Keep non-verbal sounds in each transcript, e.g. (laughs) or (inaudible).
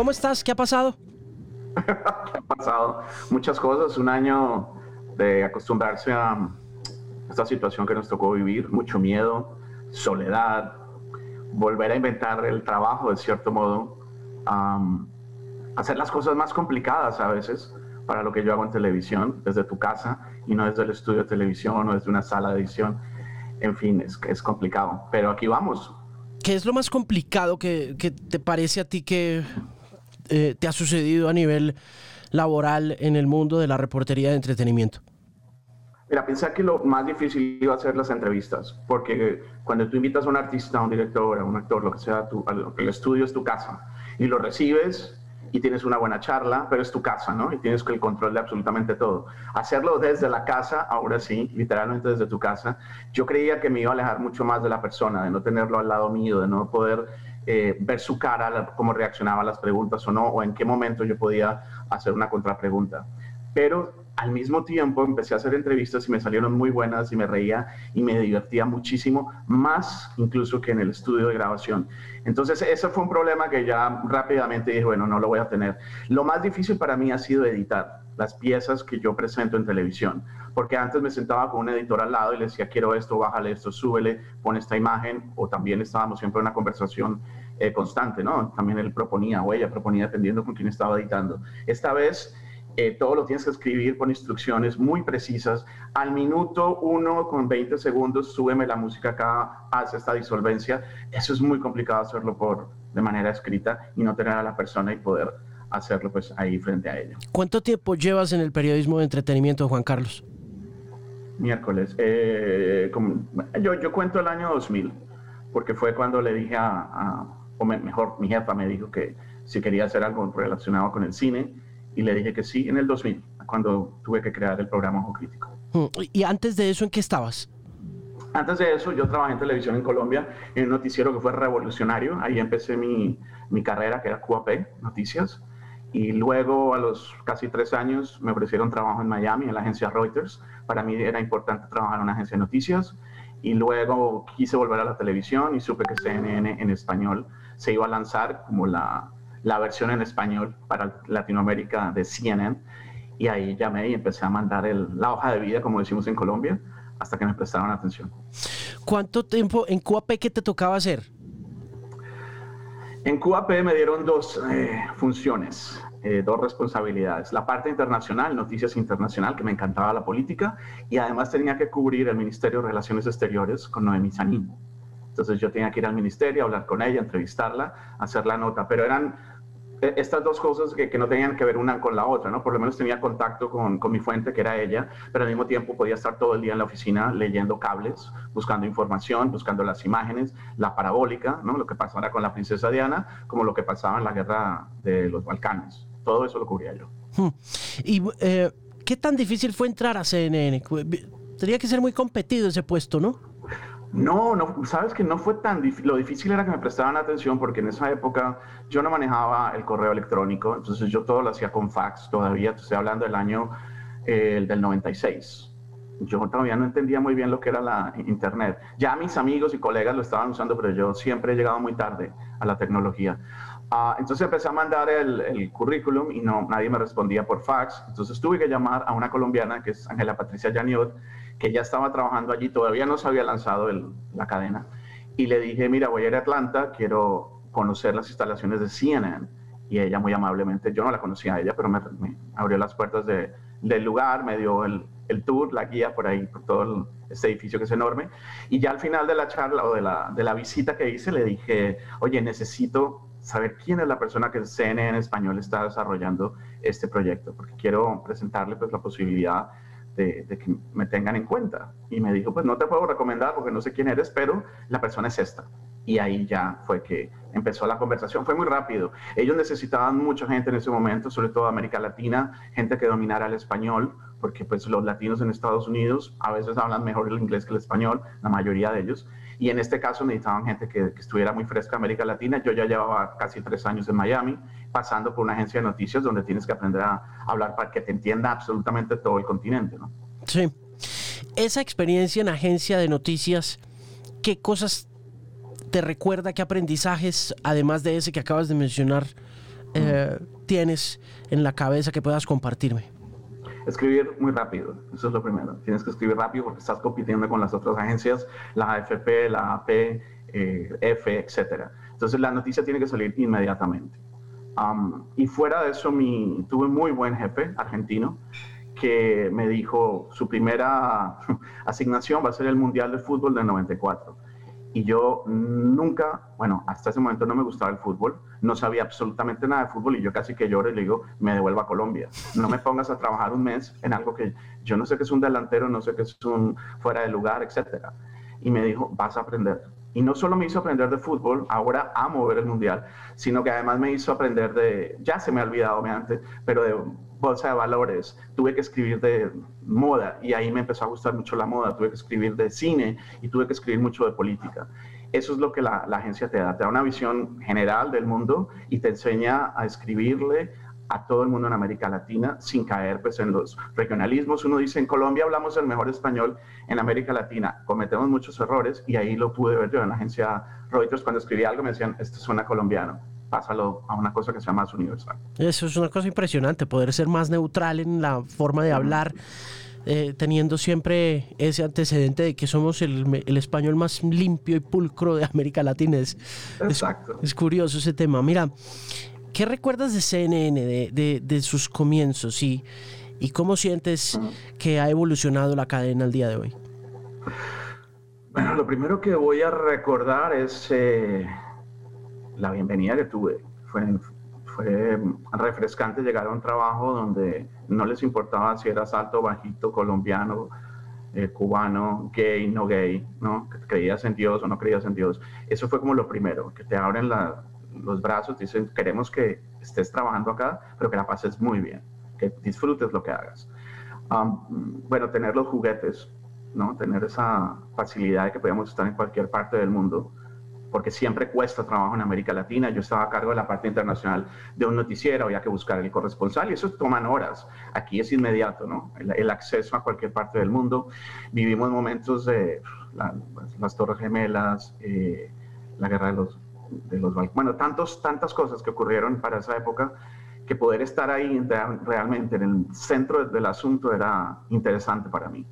¿Cómo estás? ¿Qué ha pasado? ¿Qué (laughs) ha pasado? Muchas cosas. Un año de acostumbrarse a esta situación que nos tocó vivir, mucho miedo, soledad, volver a inventar el trabajo de cierto modo, hacer las cosas más complicadas a veces para lo que yo hago en televisión, desde tu casa y no desde el estudio de televisión o desde una sala de edición. En fin, es, es complicado, pero aquí vamos. ¿Qué es lo más complicado que, que te parece a ti que eh, te ha sucedido a nivel laboral en el mundo de la reportería de entretenimiento? Mira, pensé que lo más difícil iba a ser las entrevistas, porque cuando tú invitas a un artista, a un director, a un actor, lo que sea, tu, el estudio es tu casa, y lo recibes y tienes una buena charla, pero es tu casa, ¿no? Y tienes el control de absolutamente todo. Hacerlo desde la casa, ahora sí, literalmente desde tu casa, yo creía que me iba a alejar mucho más de la persona, de no tenerlo al lado mío, de no poder eh, ver su cara, cómo reaccionaba a las preguntas o no, o en qué momento yo podía hacer una contrapregunta. Pero al mismo tiempo empecé a hacer entrevistas y me salieron muy buenas y me reía y me divertía muchísimo, más incluso que en el estudio de grabación. Entonces, ese fue un problema que ya rápidamente dije, bueno, no lo voy a tener. Lo más difícil para mí ha sido editar las piezas que yo presento en televisión, porque antes me sentaba con un editor al lado y le decía, quiero esto, bájale esto, súbele, pon esta imagen, o también estábamos siempre en una conversación eh, constante, ¿no? También él proponía o ella proponía dependiendo con quién estaba editando. Esta vez eh, todo lo tienes que escribir con instrucciones muy precisas. Al minuto uno con 20 segundos, súbeme la música acá, haz esta disolvencia. Eso es muy complicado hacerlo por, de manera escrita y no tener a la persona y poder hacerlo pues ahí frente a ella. ¿Cuánto tiempo llevas en el periodismo de entretenimiento, Juan Carlos? Miércoles. Eh, yo, yo cuento el año 2000, porque fue cuando le dije a, o mejor, mi jefa me dijo que si quería hacer algo relacionado con el cine y le dije que sí en el 2000, cuando tuve que crear el programa Ojo Crítico. Mm, ¿Y antes de eso en qué estabas? Antes de eso yo trabajé en televisión en Colombia en un noticiero que fue revolucionario. Ahí empecé mi, mi carrera, que era QAP, Noticias. Y luego, a los casi tres años, me ofrecieron trabajo en Miami, en la agencia Reuters. Para mí era importante trabajar en una agencia de noticias. Y luego quise volver a la televisión y supe que CNN en español se iba a lanzar como la, la versión en español para Latinoamérica de CNN y ahí llamé y empecé a mandar el, la hoja de vida, como decimos en Colombia, hasta que me prestaron atención. ¿Cuánto tiempo en QAP qué te tocaba hacer? En QAP me dieron dos eh, funciones, eh, dos responsabilidades. La parte internacional, noticias internacional, que me encantaba la política, y además tenía que cubrir el Ministerio de Relaciones Exteriores con Noemí Sanín. Entonces yo tenía que ir al ministerio, hablar con ella, entrevistarla, hacer la nota, pero eran e, estas dos cosas que, no tenían que ver una con la otra, ¿no? Por lo menos tenía contacto con, con, mi fuente, que era ella, pero al mismo tiempo podía estar todo el día en la oficina leyendo cables, buscando información, buscando las imágenes, la parabólica, ¿no? Lo que pasaba con la princesa Diana, como lo que pasaba en la guerra de los Balcanes. Todo eso lo cubría yo. Hmm. ¿Y eh, qué tan difícil fue entrar a CNN? Tenía que ser muy competido ese puesto, ¿no? No, no, sabes que no fue tan difícil. Lo difícil era que me prestaban atención porque en esa época yo no manejaba el correo electrónico, entonces yo todo lo hacía con fax todavía. Te estoy hablando del año eh, del 96. Yo todavía no entendía muy bien lo que era la internet. Ya mis amigos y colegas lo estaban usando, pero yo siempre he llegado muy tarde a la tecnología. Ah, entonces empecé a mandar el, el, currículum y no, nadie me respondía por fax. Entonces tuve que llamar a una colombiana que es Ángela Patricia Janiot que ya estaba trabajando allí, todavía no se había lanzado la cadena, y le dije, mira, voy a ir a Atlanta, quiero conocer las instalaciones de CNN. Y ella muy amablemente, yo no la conocía a ella, pero me, abrió las puertas del lugar, me dio el, tour, la guía por ahí, por todo este edificio que es enorme. Y ya al final de la charla o de la, de la visita que hice, le dije, oye, necesito saber quién es la persona que en CNN Español está desarrollando este proyecto, porque quiero presentarle pues la posibilidad de, que me tengan en cuenta. Y me dijo, pues no te puedo recomendar porque no sé quién eres, pero la persona es esta. Y ahí ya fue que empezó la conversación. Fue muy rápido. Ellos necesitaban mucha gente en ese momento, sobre todo América Latina, gente que dominara el español, porque pues los latinos en Estados Unidos a veces hablan mejor el inglés que el español, la mayoría de ellos. Y en este caso necesitaban gente que, estuviera muy fresca en América Latina. Yo ya llevaba casi tres años en Miami, pasando por una agencia de noticias donde tienes que aprender a hablar para que te entienda absolutamente todo el continente. ¿no? Sí. Esa experiencia en agencia de noticias, ¿qué cosas te recuerda, qué aprendizajes, además de ese que acabas de mencionar, eh, tienes en la cabeza que puedas compartirme? Escribir muy rápido, eso es lo primero. Tienes que escribir rápido porque estás compitiendo con las otras agencias, la AFP, la AP, eh, F, etc. Entonces la noticia tiene que salir inmediatamente. y fuera de eso, mi, tuve muy buen jefe argentino que me dijo su primera (laughs) asignación va a ser el Mundial de Fútbol del 94 y yo nunca, bueno, hasta ese momento no me gustaba el fútbol, no sabía absolutamente nada de fútbol y yo casi que lloro y le digo, me devuelvo a Colombia. No me pongas a trabajar un mes en algo que yo no sé qué es un delantero, no sé qué es un fuera de lugar, etc. Y me dijo, vas a aprender. Y no solo me hizo aprender de fútbol, ahora amo ver el mundial, sino que además me hizo aprender de, ya se me ha olvidado antes, pero de bolsa de valores, tuve que escribir de moda y ahí me empezó a gustar mucho la moda, tuve que escribir de cine y tuve que escribir mucho de política. Eso es lo que la, agencia te da, te da una visión general del mundo y te enseña a escribirle a todo el mundo en América Latina sin caer pues, en los regionalismos. Uno dice, en Colombia hablamos el mejor español, en América Latina cometemos muchos errores y ahí lo pude ver yo en la agencia Reuters cuando escribí algo me decían, esto suena colombiano pásalo a una cosa que sea más universal. Eso es una cosa impresionante, poder ser más neutral en la forma de hablar. Eh, teniendo siempre ese antecedente de que somos el, el, español más limpio y pulcro de América Latina. Es, Exacto. Es, curioso ese tema. Mira, ¿qué recuerdas de CNN, de, de, de sus comienzos y, y cómo sientes que ha evolucionado la cadena al día de hoy? Bueno, lo primero que voy a recordar es eh, la bienvenida que tuve. Fue, fue refrescante llegar a un trabajo donde no les importaba si eras alto, bajito, colombiano, eh, cubano, gay, no gay, ¿no? Creías en Dios o no creías en Dios. Eso fue como lo primero, que te abren los brazos, dicen, queremos que estés trabajando acá, pero que la pases muy bien, que disfrutes lo que hagas. bueno, tener los juguetes, ¿no? Tener esa facilidad de que podíamos estar en cualquier parte del mundo porque siempre cuesta trabajo en América Latina. Yo estaba a cargo de la parte internacional de un noticiero, había que buscar el corresponsal y eso toman horas. Aquí es inmediato, ¿no? El, acceso a cualquier parte del mundo. Vivimos momentos de las Torres Gemelas, eh, la guerra de los, de los bueno, tantos, tantas cosas que ocurrieron para esa época que poder estar ahí realmente en el centro del asunto era interesante para mí.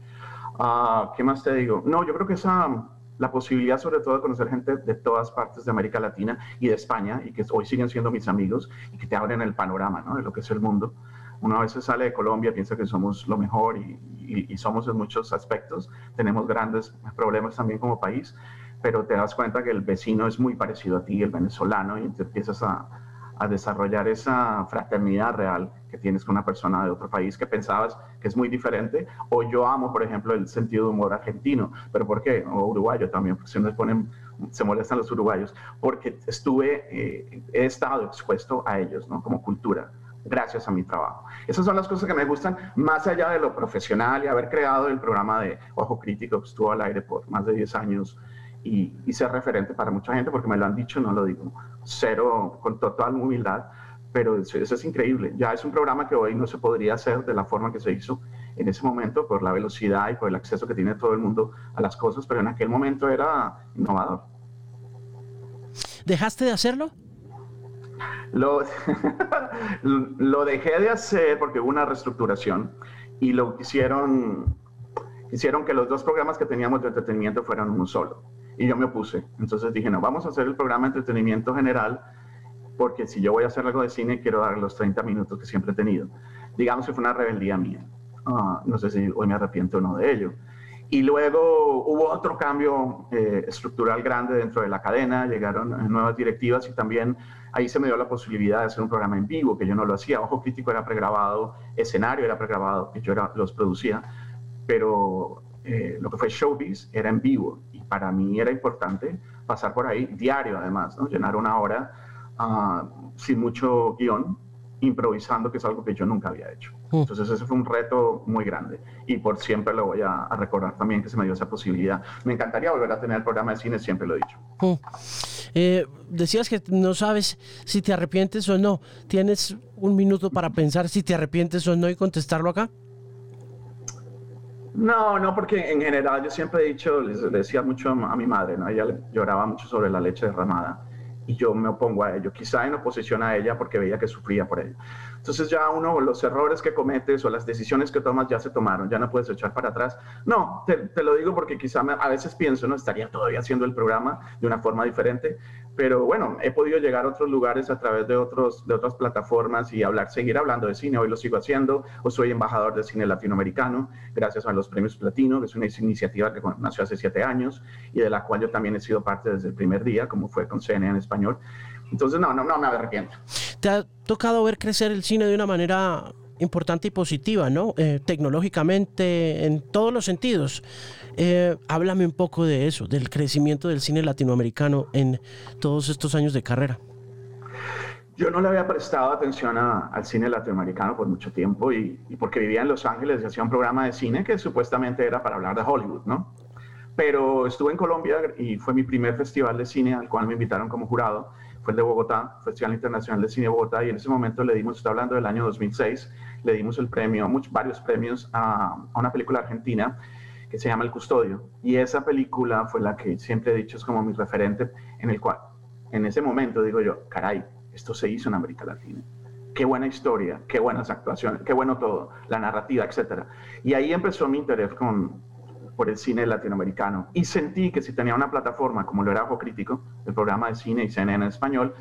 Ah, ¿Qué más te digo? No, yo creo que esa la posibilidad sobre todo de conocer gente de todas partes de América Latina y de España, y que hoy siguen siendo mis amigos, y que te abren el panorama ¿no? de lo que es el mundo. Uno a veces sale de Colombia, piensa que somos lo mejor y, somos en muchos aspectos, tenemos grandes problemas también como país, pero te das cuenta que el vecino es muy parecido a ti, el venezolano, y te empiezas a desarrollar esa fraternidad real que tienes con una persona de otro país que pensabas que es muy diferente. O yo amo, por ejemplo, el sentido de humor argentino. ¿Pero por qué? O uruguayo también, se, ponen, se molestan los uruguayos. Porque estuve, eh, he estado expuesto a ellos, ¿no? Como cultura gracias a mi trabajo. Esas son las cosas que me gustan, más allá de lo profesional y haber creado el programa de Ojo Crítico, que estuvo al aire por más de 10 años y, y ser referente para mucha gente, porque me lo han dicho, no lo digo cero, con total humildad, pero eso, es increíble. Ya es un programa que hoy no se podría hacer de la forma que se hizo en ese momento por la velocidad y por el acceso que tiene todo el mundo a las cosas, pero en aquel momento era innovador. ¿Dejaste de hacerlo? Lo, (laughs) lo dejé de hacer porque hubo una reestructuración y lo hicieron, hicieron que los dos programas que teníamos de entretenimiento fueran uno solo y yo me opuse. Entonces dije, no, vamos a hacer el programa de entretenimiento general, porque si yo voy a hacer algo de cine, quiero dar los 30 minutos que siempre he tenido. Digamos que fue una rebeldía mía. Ah, no sé si hoy me arrepiento o no de ello. Y luego hubo otro cambio eh, estructural grande dentro de la cadena, llegaron eh, nuevas directivas y también ahí se me dio la posibilidad de hacer un programa en vivo, que yo no lo hacía. Ojo Crítico era pregrabado, escenario era pregrabado, que yo era, los producía, pero eh, lo que fue Showbiz era en vivo para mí era importante pasar por ahí diario además, ¿no? llenar una hora ah, sin mucho guion, improvisando, que es algo que yo nunca había hecho. Mm. Entonces ese fue un reto muy grande y por siempre lo voy a, recordar también que se me dio esa posibilidad. Me encantaría volver a tener el programa de cine, siempre lo he dicho. Mm. Eh, decías que no sabes si te arrepientes o no. ¿Tienes un minuto para pensar si te arrepientes o no y contestarlo acá? No, no, porque en general yo siempre he dicho, les decía mucho a mi madre, ¿no? Ella lloraba mucho sobre la leche derramada. Y yo me opongo a ello, quizá en oposición a ella porque veía que sufría por ello. Entonces ya uno, los errores que cometes o las decisiones que tomas ya se tomaron, ya no puedes echar para atrás. No, te, lo digo porque quizá a veces pienso, no estaría todavía haciendo el programa de una forma diferente, pero bueno, he podido llegar a otros lugares a través de, otros, de otras plataformas y hablar, seguir hablando de cine. Hoy lo sigo haciendo, o soy embajador de cine latinoamericano, gracias a los premios Platino, que es una iniciativa que nació hace siete años y de la cual yo también he sido parte desde el primer día, como fue con CNN en español. Entonces, no, no, no me arrepiento. Te ha tocado ver crecer el cine de una manera importante y positiva, ¿no? Eh, tecnológicamente, en todos los sentidos. Eh, háblame un poco de eso, del crecimiento del cine latinoamericano en todos estos años de carrera. Yo no le había prestado atención al cine latinoamericano por mucho tiempo y, y, porque vivía en Los Ángeles y hacía un programa de cine que supuestamente era para hablar de Hollywood, ¿no? Pero estuve en Colombia y fue mi primer festival de cine al cual me invitaron como jurado fue el de Bogotá, Festival Internacional de Cine Bogotá, y en ese momento le dimos, estoy hablando del año 2006, le dimos el premio, muchos, varios premios a, a, una película argentina que se llama El Custodio. Y esa película fue la que siempre he dicho es como mi referente, en el cual, en ese momento digo yo, caray, esto se hizo en América Latina. Qué buena historia, qué buenas actuaciones, qué bueno todo, la narrativa, etc. Y ahí empezó mi interés con, por el cine latinoamericano. Y sentí que si tenía una plataforma como lo era Ojo Crítico, el programa de cine y CNN en español,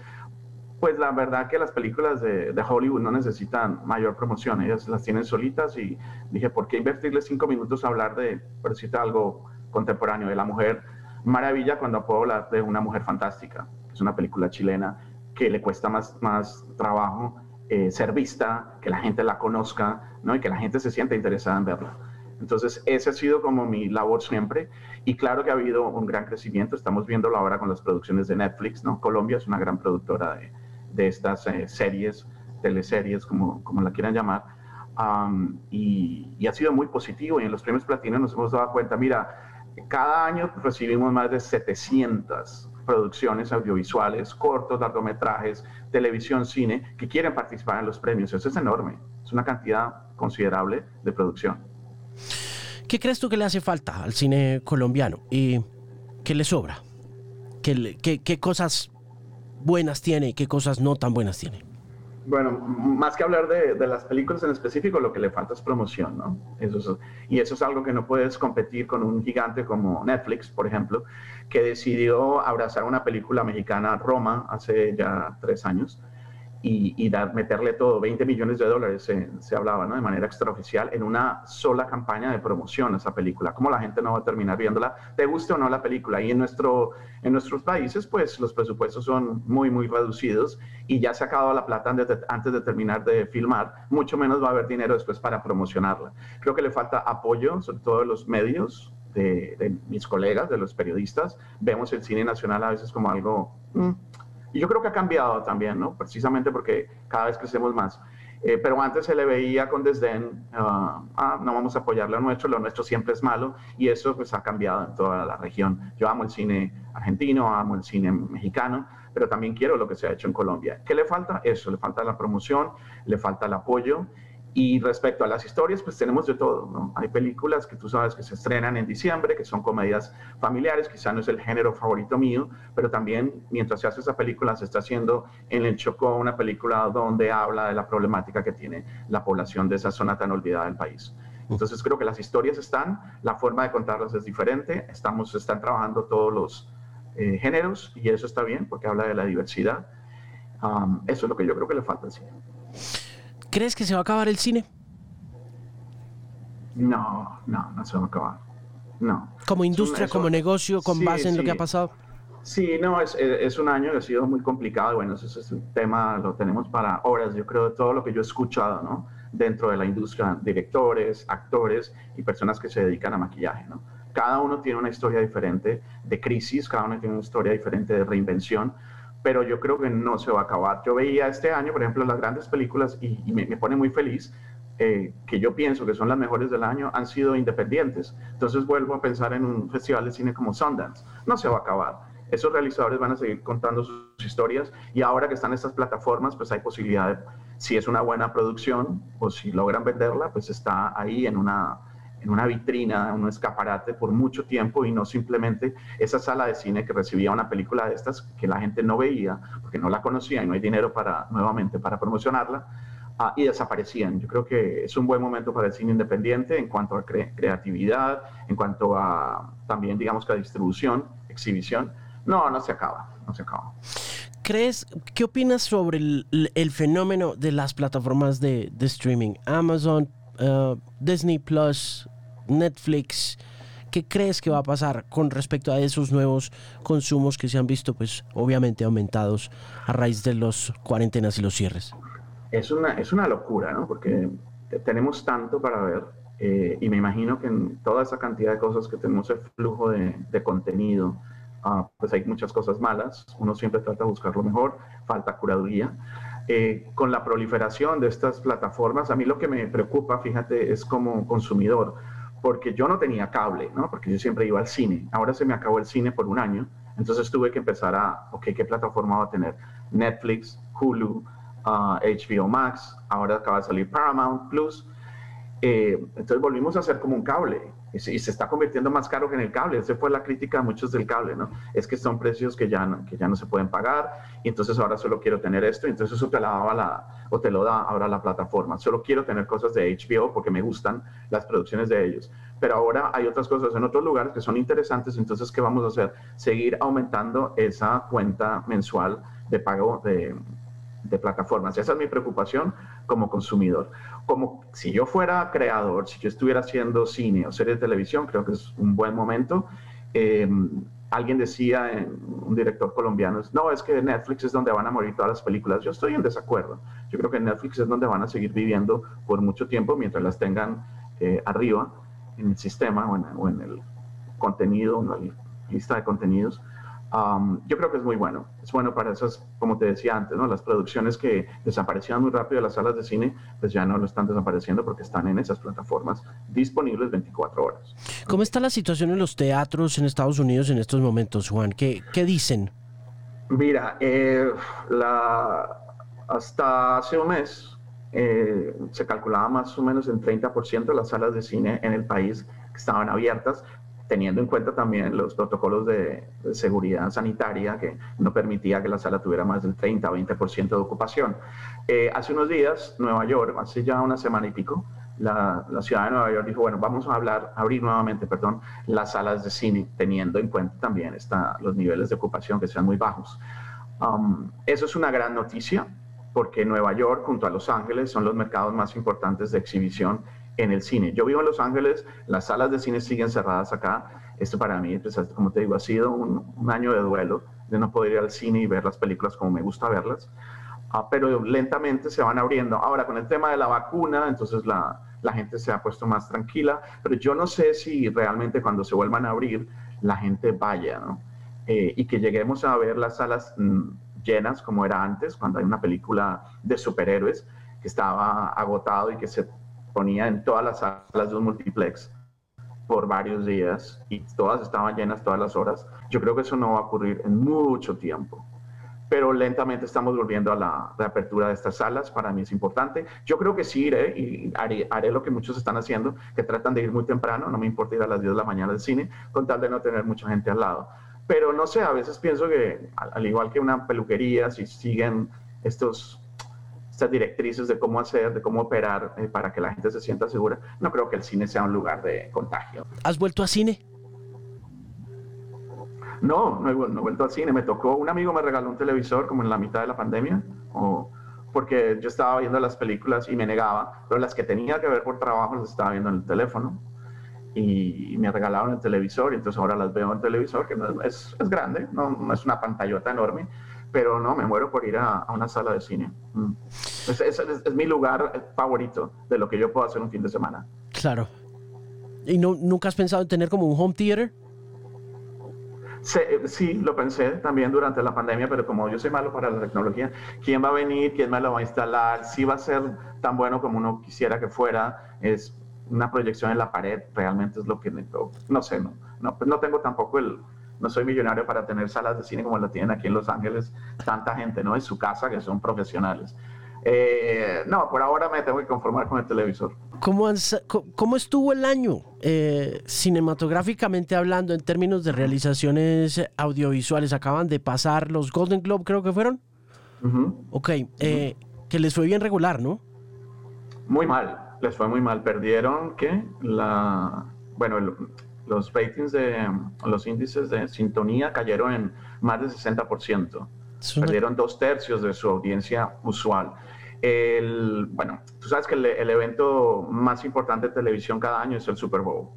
pues la verdad que las películas de, Hollywood no necesitan mayor promoción, ellas las tienen solitas y dije, ¿por qué invertirle cinco minutos a hablar de, por decirte algo contemporáneo, de la mujer maravilla cuando puedo hablar de una mujer fantástica? Es una película chilena que le cuesta más, más trabajo eh, ser vista, que la gente la conozca ¿no? y que la gente se sienta interesada en verla. Entonces, ese ha sido como mi labor siempre. Y claro que ha habido un gran crecimiento. Estamos viéndolo ahora con las producciones de Netflix, ¿no? Colombia es una gran productora de, de estas eh, series, teleseries, como, como la quieran llamar. y, y, ha sido muy positivo. Y en los premios Platino nos hemos dado cuenta, mira, cada año recibimos más de 700 producciones audiovisuales, cortos, largometrajes, televisión, cine, que quieren participar en los premios. Eso es enorme. Es una cantidad considerable de producción. ¿Qué crees tú que le hace falta al cine colombiano? ¿Y qué le sobra? ¿Qué, cosas buenas tiene y qué cosas no tan buenas tiene? Bueno, más que hablar de, las películas en específico, lo que le falta es promoción, ¿no? Y eso es algo que no puedes competir con un gigante como Netflix, por ejemplo, que decidió abrazar una película mexicana, Roma, hace ya tres años, y, dar, meterle todo, 20 millones de dólares se, hablaba, ¿no? De manera extraoficial en una sola campaña de promoción a esa película. ¿Cómo la gente no va a terminar viéndola? ¿Te guste o no la película? Y en, nuestro, en nuestros países, pues los presupuestos son muy, muy reducidos y ya se ha acabado la plata antes de, terminar de filmar, mucho menos va a haber dinero después para promocionarla. Creo que le falta apoyo, sobre todo de los medios, de, mis colegas, de los periodistas. Vemos el cine nacional a veces como algo... Mm, y yo creo que ha cambiado también, ¿no? Precisamente porque cada vez crecemos más. Eh, pero antes se le veía con desdén, ah, ah, no vamos a apoyar lo nuestro, lo nuestro siempre es malo, y eso pues ha cambiado en toda la región. Yo amo el cine argentino, amo el cine mexicano, pero también quiero lo que se ha hecho en Colombia. ¿Qué le falta? Eso, le falta la promoción, le falta el apoyo, y respecto a las historias, pues tenemos de todo, ¿no? Hay películas que tú sabes que se estrenan en diciembre, que son comedias familiares, quizá no es el género favorito mío, pero también mientras se hace esa película se está haciendo en el Chocó una película donde habla de la problemática que tiene la población de esa zona tan olvidada del país. Entonces creo que las historias están, la forma de contarlas es diferente, estamos, están trabajando todos los eh, géneros y eso está bien porque habla de la diversidad. eso es lo que yo creo que le falta al cine. ¿Crees que se va a acabar el cine? No, no, no se va a acabar. No. Como industria, como negocio, con base en lo que ha pasado. Sí, no, es, es, un año que ha sido muy complicado. Bueno, ese es un tema, lo tenemos para horas, yo creo, de todo lo que yo he escuchado, ¿no? Dentro de la industria, directores, actores y personas que se dedican a maquillaje, ¿no? Cada uno tiene una historia diferente de crisis, cada uno tiene una historia diferente de reinvención pero yo creo que no se va a acabar. Yo veía este año, por ejemplo, las grandes películas y, me, pone muy feliz eh, que yo pienso que son las mejores del año, han sido independientes. Entonces vuelvo a pensar en un festival de cine como Sundance. No se va a acabar. Esos realizadores van a seguir contando sus historias y ahora que están estas plataformas, pues hay posibilidad de, si es una buena producción o si logran venderla, pues está ahí en una, en una vitrina, en un escaparate por mucho tiempo y no simplemente esa sala de cine que recibía una película de estas que la gente no veía porque no la conocía y no hay dinero para nuevamente para promocionarla ah, y desaparecían. Yo creo que es un buen momento para el cine independiente en cuanto a creatividad, en cuanto a también digamos que a distribución, exhibición. No, no se acaba, no se acaba. ¿Crees, qué opinas sobre el, fenómeno de las plataformas de, de streaming? Amazon, uh, Disney Plus, Netflix. ¿Qué crees que va a pasar con respecto a esos nuevos consumos que se han visto, pues obviamente aumentados a raíz de los cuarentenas y los cierres? Es una, es una locura, ¿no? Porque tenemos tanto para ver eh, y me imagino que en toda esa cantidad de cosas que tenemos el flujo de, contenido, uh, pues hay muchas cosas malas. Uno siempre trata de buscar lo mejor, falta curaduría. Eh, con la proliferación de estas plataformas, a mí lo que me preocupa, fíjate, es como consumidor, porque yo no tenía cable, ¿no? Porque yo siempre iba al cine. Ahora se me acabó el cine por un año, entonces tuve que empezar a, ok, ¿qué plataforma va a tener? Netflix, Hulu, HBO uh, Max, ahora acaba de salir Paramount Plus. Eh, entonces volvimos a hacer como un cable y se, está convirtiendo más caro que en el cable. Esa fue la crítica a muchos del cable, ¿no? Es que son precios que ya no, que ya no se pueden pagar y entonces ahora solo quiero tener esto y entonces eso te, la daba la, o te lo da ahora la plataforma. Solo quiero tener cosas de HBO porque me gustan las producciones de ellos. Pero ahora hay otras cosas en otros lugares que son interesantes, entonces ¿qué vamos a hacer? Seguir aumentando esa cuenta mensual de pago de, de plataformas. Esa es mi preocupación como consumidor. Como si yo fuera creador, si yo estuviera haciendo cine o serie de televisión, creo que es un buen momento. Em, alguien decía, un director colombiano, no, es que Netflix es donde van a morir todas las películas. Yo estoy en desacuerdo. Yo creo que Netflix es donde van a seguir viviendo por mucho tiempo mientras las tengan eh, arriba en el sistema en, o en el contenido, en la lista de contenidos yo creo que es muy bueno. Es bueno para esas, como te decía antes, ¿no? las producciones que desaparecían muy rápido de las salas de cine, pues ya no lo están desapareciendo porque están en esas plataformas disponibles 24 horas. ¿Cómo está la situación en los teatros en Estados Unidos en estos momentos, Juan? ¿Qué, qué dicen? Mira, eh, la, hasta hace un mes eh, se calculaba más o menos el 30% de las salas de cine en el país que estaban abiertas, teniendo en cuenta también los protocolos de, seguridad sanitaria que no permitía que la sala tuviera más del 30 o 20% de ocupación. Eh, hace unos días, Nueva York, hace ya una semana y pico, la, la, ciudad de Nueva York dijo, bueno, vamos a hablar, abrir nuevamente, perdón, las salas de cine, teniendo en cuenta también está, los niveles de ocupación que sean muy bajos. Um, eso es una gran noticia porque Nueva York junto a Los Ángeles son los mercados más importantes de exhibición en el cine. Yo vivo en Los Ángeles, las salas de cine siguen cerradas acá. Esto para mí, pues, como te digo, ha sido un, año de duelo, de no poder ir al cine y ver las películas como me gusta verlas. Ah, pero lentamente se van abriendo. Ahora, con el tema de la vacuna, entonces la, la gente se ha puesto más tranquila, pero yo no sé si realmente cuando se vuelvan a abrir, la gente vaya, ¿no? Eh, y que lleguemos a ver las salas mm, llenas como era antes, cuando hay una película de superhéroes que estaba agotado y que se ponía en todas las salas de un multiplex por varios días y todas estaban llenas todas las horas. Yo creo que eso no va a ocurrir en mucho tiempo. Pero lentamente estamos volviendo a la reapertura de estas salas. Para mí es importante. Yo creo que sí iré y haré, haré, lo que muchos están haciendo, que tratan de ir muy temprano. No me importa ir a las 10 de la mañana al cine, con tal de no tener mucha gente al lado. Pero no sé, a veces pienso que, al igual que una peluquería, si siguen estos estas directrices de cómo hacer, de cómo operar eh, para que la gente se sienta segura, no creo que el cine sea un lugar de contagio. ¿Has vuelto a cine? No, no he, vuelto al cine. Me tocó, un amigo me regaló un televisor como en la mitad de la pandemia, o, porque yo estaba viendo las películas y me negaba, pero las que tenía que ver por trabajo las estaba viendo en el teléfono. Y me regalaron el televisor y entonces ahora las veo en el televisor, que es, es, grande, no, no es una pantallota enorme, pero no, me muero por ir a, una sala de cine. Mm. Es, mi lugar favorito de lo que yo puedo hacer un fin de semana. Claro. ¿Y no, nunca has pensado en tener como un home theater? Sí, lo pensé también durante la pandemia, pero como yo soy malo para la tecnología, ¿quién va a venir? ¿Quién me lo va a instalar? Si va a ser tan bueno como uno quisiera que fuera, es una proyección en la pared, realmente es lo que no sé, no, no, pues no tengo tampoco el, no soy millonario para tener salas de cine como la tienen aquí en Los Ángeles tanta gente, ¿no? En su casa que son profesionales. Eh, no, por ahora me tengo que conformar con el televisor. ¿Cómo, ¿Cómo, estuvo el año eh, cinematográficamente hablando en términos de realizaciones audiovisuales? Acaban de pasar los Golden Globe, creo que fueron. Ok, eh, que les fue bien regular, ¿no? Muy mal, les fue muy mal. Perdieron, ¿qué? La, bueno, los ratings de los índices de sintonía cayeron en más del 60%. Perdieron dos tercios de su audiencia usual. El, bueno, tú sabes que el, evento más importante de televisión cada año es el Super Bowl,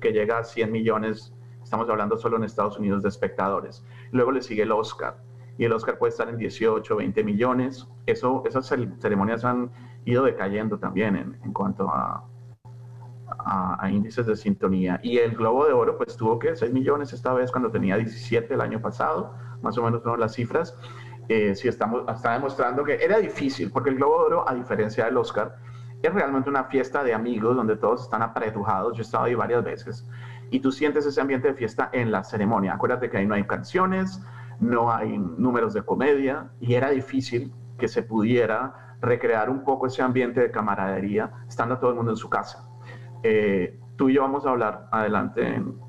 que llega a 100 millones, estamos hablando solo en Estados Unidos, de espectadores. Luego le sigue el Oscar, y el Oscar puede estar en 18, 20 millones. Eso, esas ceremonias han ido decayendo también en, en cuanto a, a, índices de sintonía. Y el Globo de Oro, pues tuvo que 6 millones esta vez cuando tenía 17 el año pasado, más o menos fueron las cifras. Eh, sí, estamos, está demostrando que era difícil, porque el Globo de Oro, a diferencia del Oscar, es realmente una fiesta de amigos donde todos están apretujados. Yo he estado ahí varias veces y tú sientes ese ambiente de fiesta en la ceremonia. Acuérdate que ahí no hay canciones, no hay números de comedia y era difícil que se pudiera recrear un poco ese ambiente de camaradería estando todo el mundo en su casa. Eh, tú y yo vamos a hablar adelante en,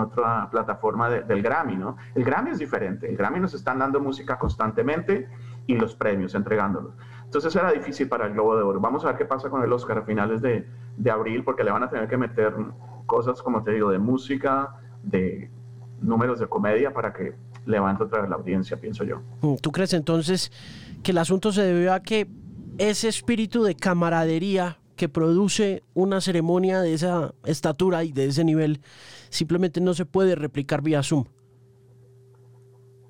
otra plataforma del Grammy, ¿no? El Grammy es diferente, el Grammy nos están dando música constantemente y los premios, entregándolos. Entonces era difícil para el Globo de Oro. Vamos a ver qué pasa con el Oscar a finales de, de abril, porque le van a tener que meter cosas, como te digo, de música, de números de comedia para que levante otra vez la audiencia, pienso yo. Mm, ¿Tú crees entonces que el asunto se debió a que ese espíritu de camaradería que produce una ceremonia de esa estatura y de ese nivel simplemente no se puede replicar vía Zoom.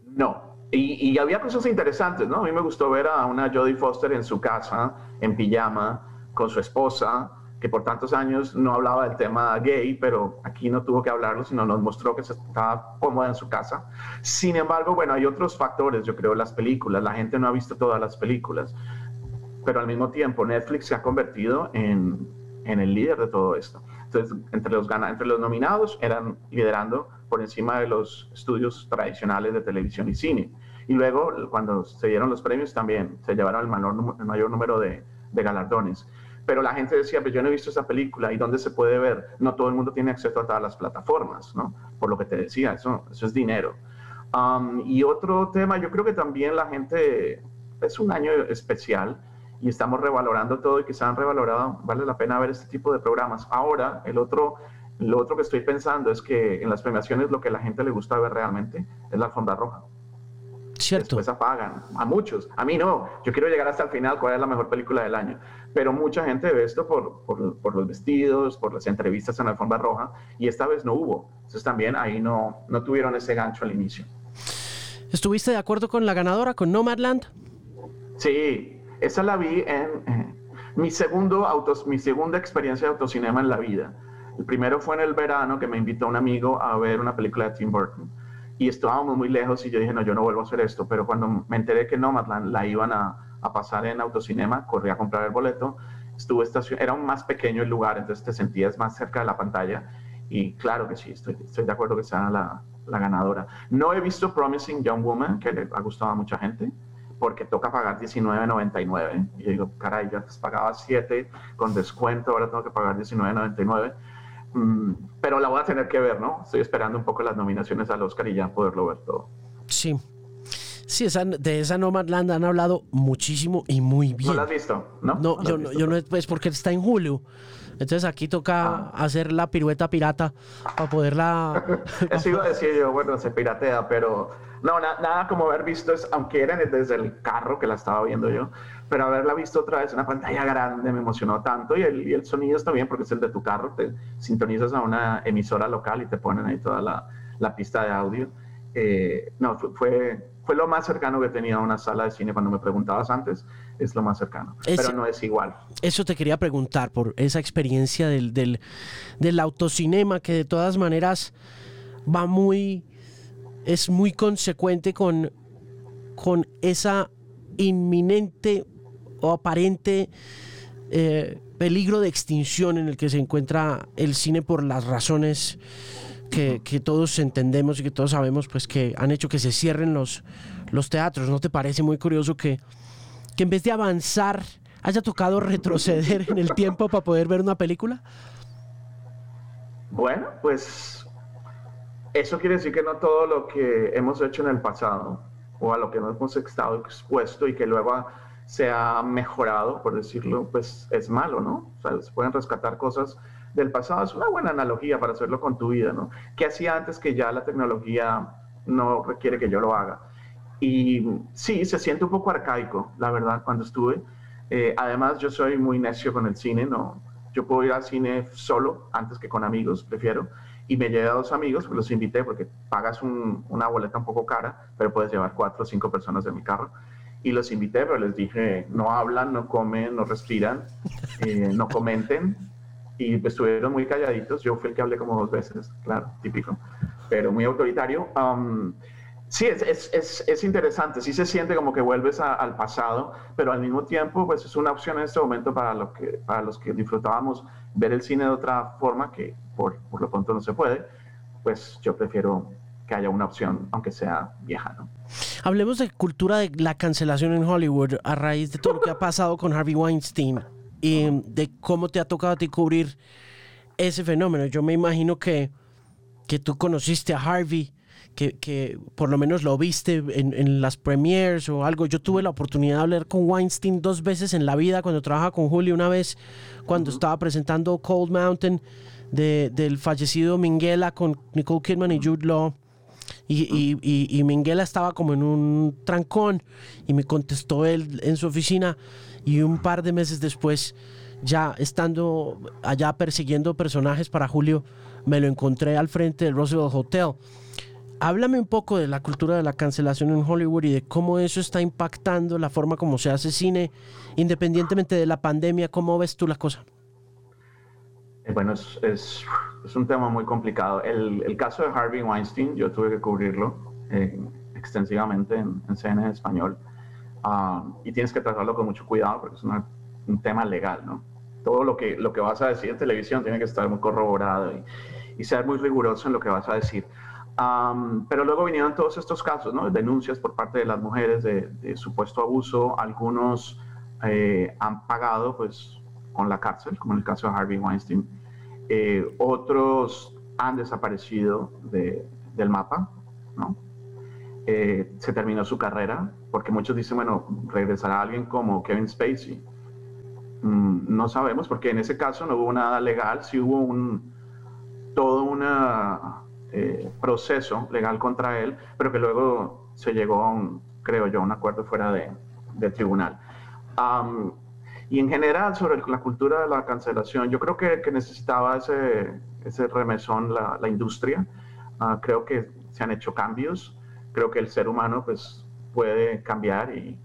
No, y, había cosas interesantes, ¿no? A mí me gustó ver a una Jodie Foster en su casa, en pijama, con su esposa, que por tantos años no hablaba del tema gay, pero aquí no tuvo que hablarlo, sino nos mostró que se estaba cómoda en su casa. Sin embargo, bueno, hay otros factores, yo creo, las películas. La gente no ha visto todas las películas pero al mismo tiempo Netflix se ha convertido en, en el líder de todo esto. Entonces, entre los, entre los nominados eran liderando por encima de los estudios tradicionales de televisión y cine. Y luego, cuando se dieron los premios, también se llevaron el, mayor, el mayor número de, de, galardones. Pero la gente decía, pues yo no he visto esa película, ¿y dónde se puede ver? No todo el mundo tiene acceso a todas las plataformas, ¿no? Por lo que te decía, eso, eso es dinero. Um, y otro tema, yo creo que también la gente, es un año especial, y estamos revalorando todo y que se han revalorado, vale la pena ver este tipo de programas. Ahora, el otro, lo otro que estoy pensando es que en las premiaciones lo que a la gente le gusta ver realmente es la alfombra roja. Cierto. Después apagan, a muchos. A mí no, yo quiero llegar hasta el final, cuál es la mejor película del año. Pero mucha gente ve esto por, por, por los vestidos, por las entrevistas en la alfombra roja, y esta vez no hubo. Entonces también ahí no, no tuvieron ese gancho al inicio. ¿Estuviste de acuerdo con la ganadora, con Nomadland? Sí, esa la vi en mi, segundo autos, mi segunda experiencia de autocinema en la vida. El primero fue en el verano que me invitó un amigo a ver una película de Tim Burton. Y estábamos muy lejos y yo dije, no, yo no vuelvo a hacer esto. Pero cuando me enteré que Nomadland la iban a, a pasar en autocinema, corrí a comprar el boleto. Estuve estación, era un más pequeño el lugar, entonces te sentías más cerca de la pantalla. Y claro que sí, estoy, estoy de acuerdo que sea la, la ganadora. No he visto Promising Young Woman, que le ha gustado a mucha gente porque toca pagar $19.99. Y yo digo, caray, ya antes pagaba 7 con descuento, ahora tengo que pagar $19.99. Mm, pero la voy a tener que ver, ¿no? Estoy esperando un poco las nominaciones al Oscar y ya poderlo ver todo. Sí. Sí, esa, de esa Nomadland han hablado muchísimo y muy bien. ¿No la has visto? No, no, yo, no yo no, pues porque está en julio. Entonces aquí toca ah. hacer la pirueta pirata para poderla... (laughs) Eso iba a decir yo, bueno, se piratea, pero no, nada como haber visto, es, aunque era desde el carro que la estaba viendo yo, pero haberla visto otra vez en una pantalla grande me emocionó tanto y el, y el sonido está bien porque es el de tu carro, te sintonizas a una emisora local y te ponen ahí toda la, la pista de audio. Eh, no, fue, fue lo más cercano que tenía a una sala de cine cuando me preguntabas antes, es lo más cercano, pero no es igual. Eso te quería preguntar por esa experiencia del, del, del autocinema que de todas maneras va muy, es muy consecuente con, con esa inminente o aparente eh, peligro de extinción en el que se encuentra el cine por las razones que, todos entendemos y que todos sabemos, pues que han hecho que se cierren los, los teatros. ¿No te parece muy curioso que, que en vez de avanzar haya tocado retroceder en el tiempo para poder ver una película? Bueno, pues eso quiere decir que no todo lo que hemos hecho en el pasado o a lo que nos hemos estado expuesto y que luego se ha mejorado, por decirlo, pues es malo, ¿no? O sea, se pueden rescatar cosas del pasado. Es una buena analogía para hacerlo con tu vida, ¿no? ¿Qué hacía antes que ya la tecnología no requiere que yo lo haga? Y sí, se siente un poco arcaico, la verdad, cuando estuve. Eh, además, yo soy muy necio con el cine, ¿no? Yo puedo ir al cine solo antes que con amigos, prefiero. Y me llevé a dos amigos, pues los invité porque pagas una boleta un poco cara, pero puedes llevar cuatro o cinco personas en mi carro y los invité, pero les dije, no hablan, no comen, no respiran, eh, no comenten. Y estuvieron muy calladitos. Yo fui el que hablé como dos veces, claro, típico, pero muy autoritario. Um, sí, es, es, es, interesante, sí se siente como que vuelves al pasado, pero al mismo tiempo, pues es una opción en este momento para, que, para los que disfrutábamos ver el cine de otra forma, que por, por lo pronto no se puede, pues yo prefiero que haya una opción, aunque sea vieja, ¿no? Hablemos de cultura de la cancelación en Hollywood a raíz de todo lo que ha pasado con Harvey Weinstein y de cómo te ha tocado a ti cubrir ese fenómeno. Yo me imagino que, que tú conociste a Harvey, que, que por lo menos lo viste en, en, las premieres o algo. Yo tuve la oportunidad de hablar con Weinstein dos veces en la vida, cuando trabajaba con Julio, una vez cuando estaba presentando Cold Mountain de, del fallecido Minghella con Nicole Kidman y Jude Law. Y, y, y, Minguela estaba como en un trancón y me contestó él en su oficina y un par de meses después, ya estando allá persiguiendo personajes para Julio, me lo encontré al frente del Roosevelt Hotel. Háblame un poco de la cultura de la cancelación en Hollywood y de cómo eso está impactando la forma como se hace cine, independientemente de la pandemia. ¿Cómo ves tú la cosa? Eh, bueno, es, un tema muy complicado. El, caso de Harvey Weinstein, yo tuve que cubrirlo eh, extensivamente en, en español. Uh, y tienes que tratarlo con mucho cuidado porque es una, un tema legal, ¿no? Todo lo que, lo que vas a decir en televisión tiene que estar muy corroborado y, y ser muy riguroso en lo que vas a decir. Um, pero luego vinieron todos estos casos, ¿no? Denuncias por parte de las mujeres de, supuesto abuso. Algunos eh, han pagado, pues, con la cárcel, como en el caso de Harvey Weinstein. Eh, otros han desaparecido de, del mapa, ¿no? Eh, se terminó su carrera, porque muchos dicen, bueno, regresará alguien como Kevin Spacey. Mm, no sabemos, porque en ese caso no hubo nada legal, sí hubo un, todo un eh, proceso legal contra él, pero que luego se llegó a un, creo yo, un acuerdo fuera de, del tribunal. Y en general sobre la cultura de la cancelación, yo creo que, que necesitaba ese, ese remesón la, la industria. Uh, creo que se han hecho cambios. Creo que el ser humano pues, puede cambiar y,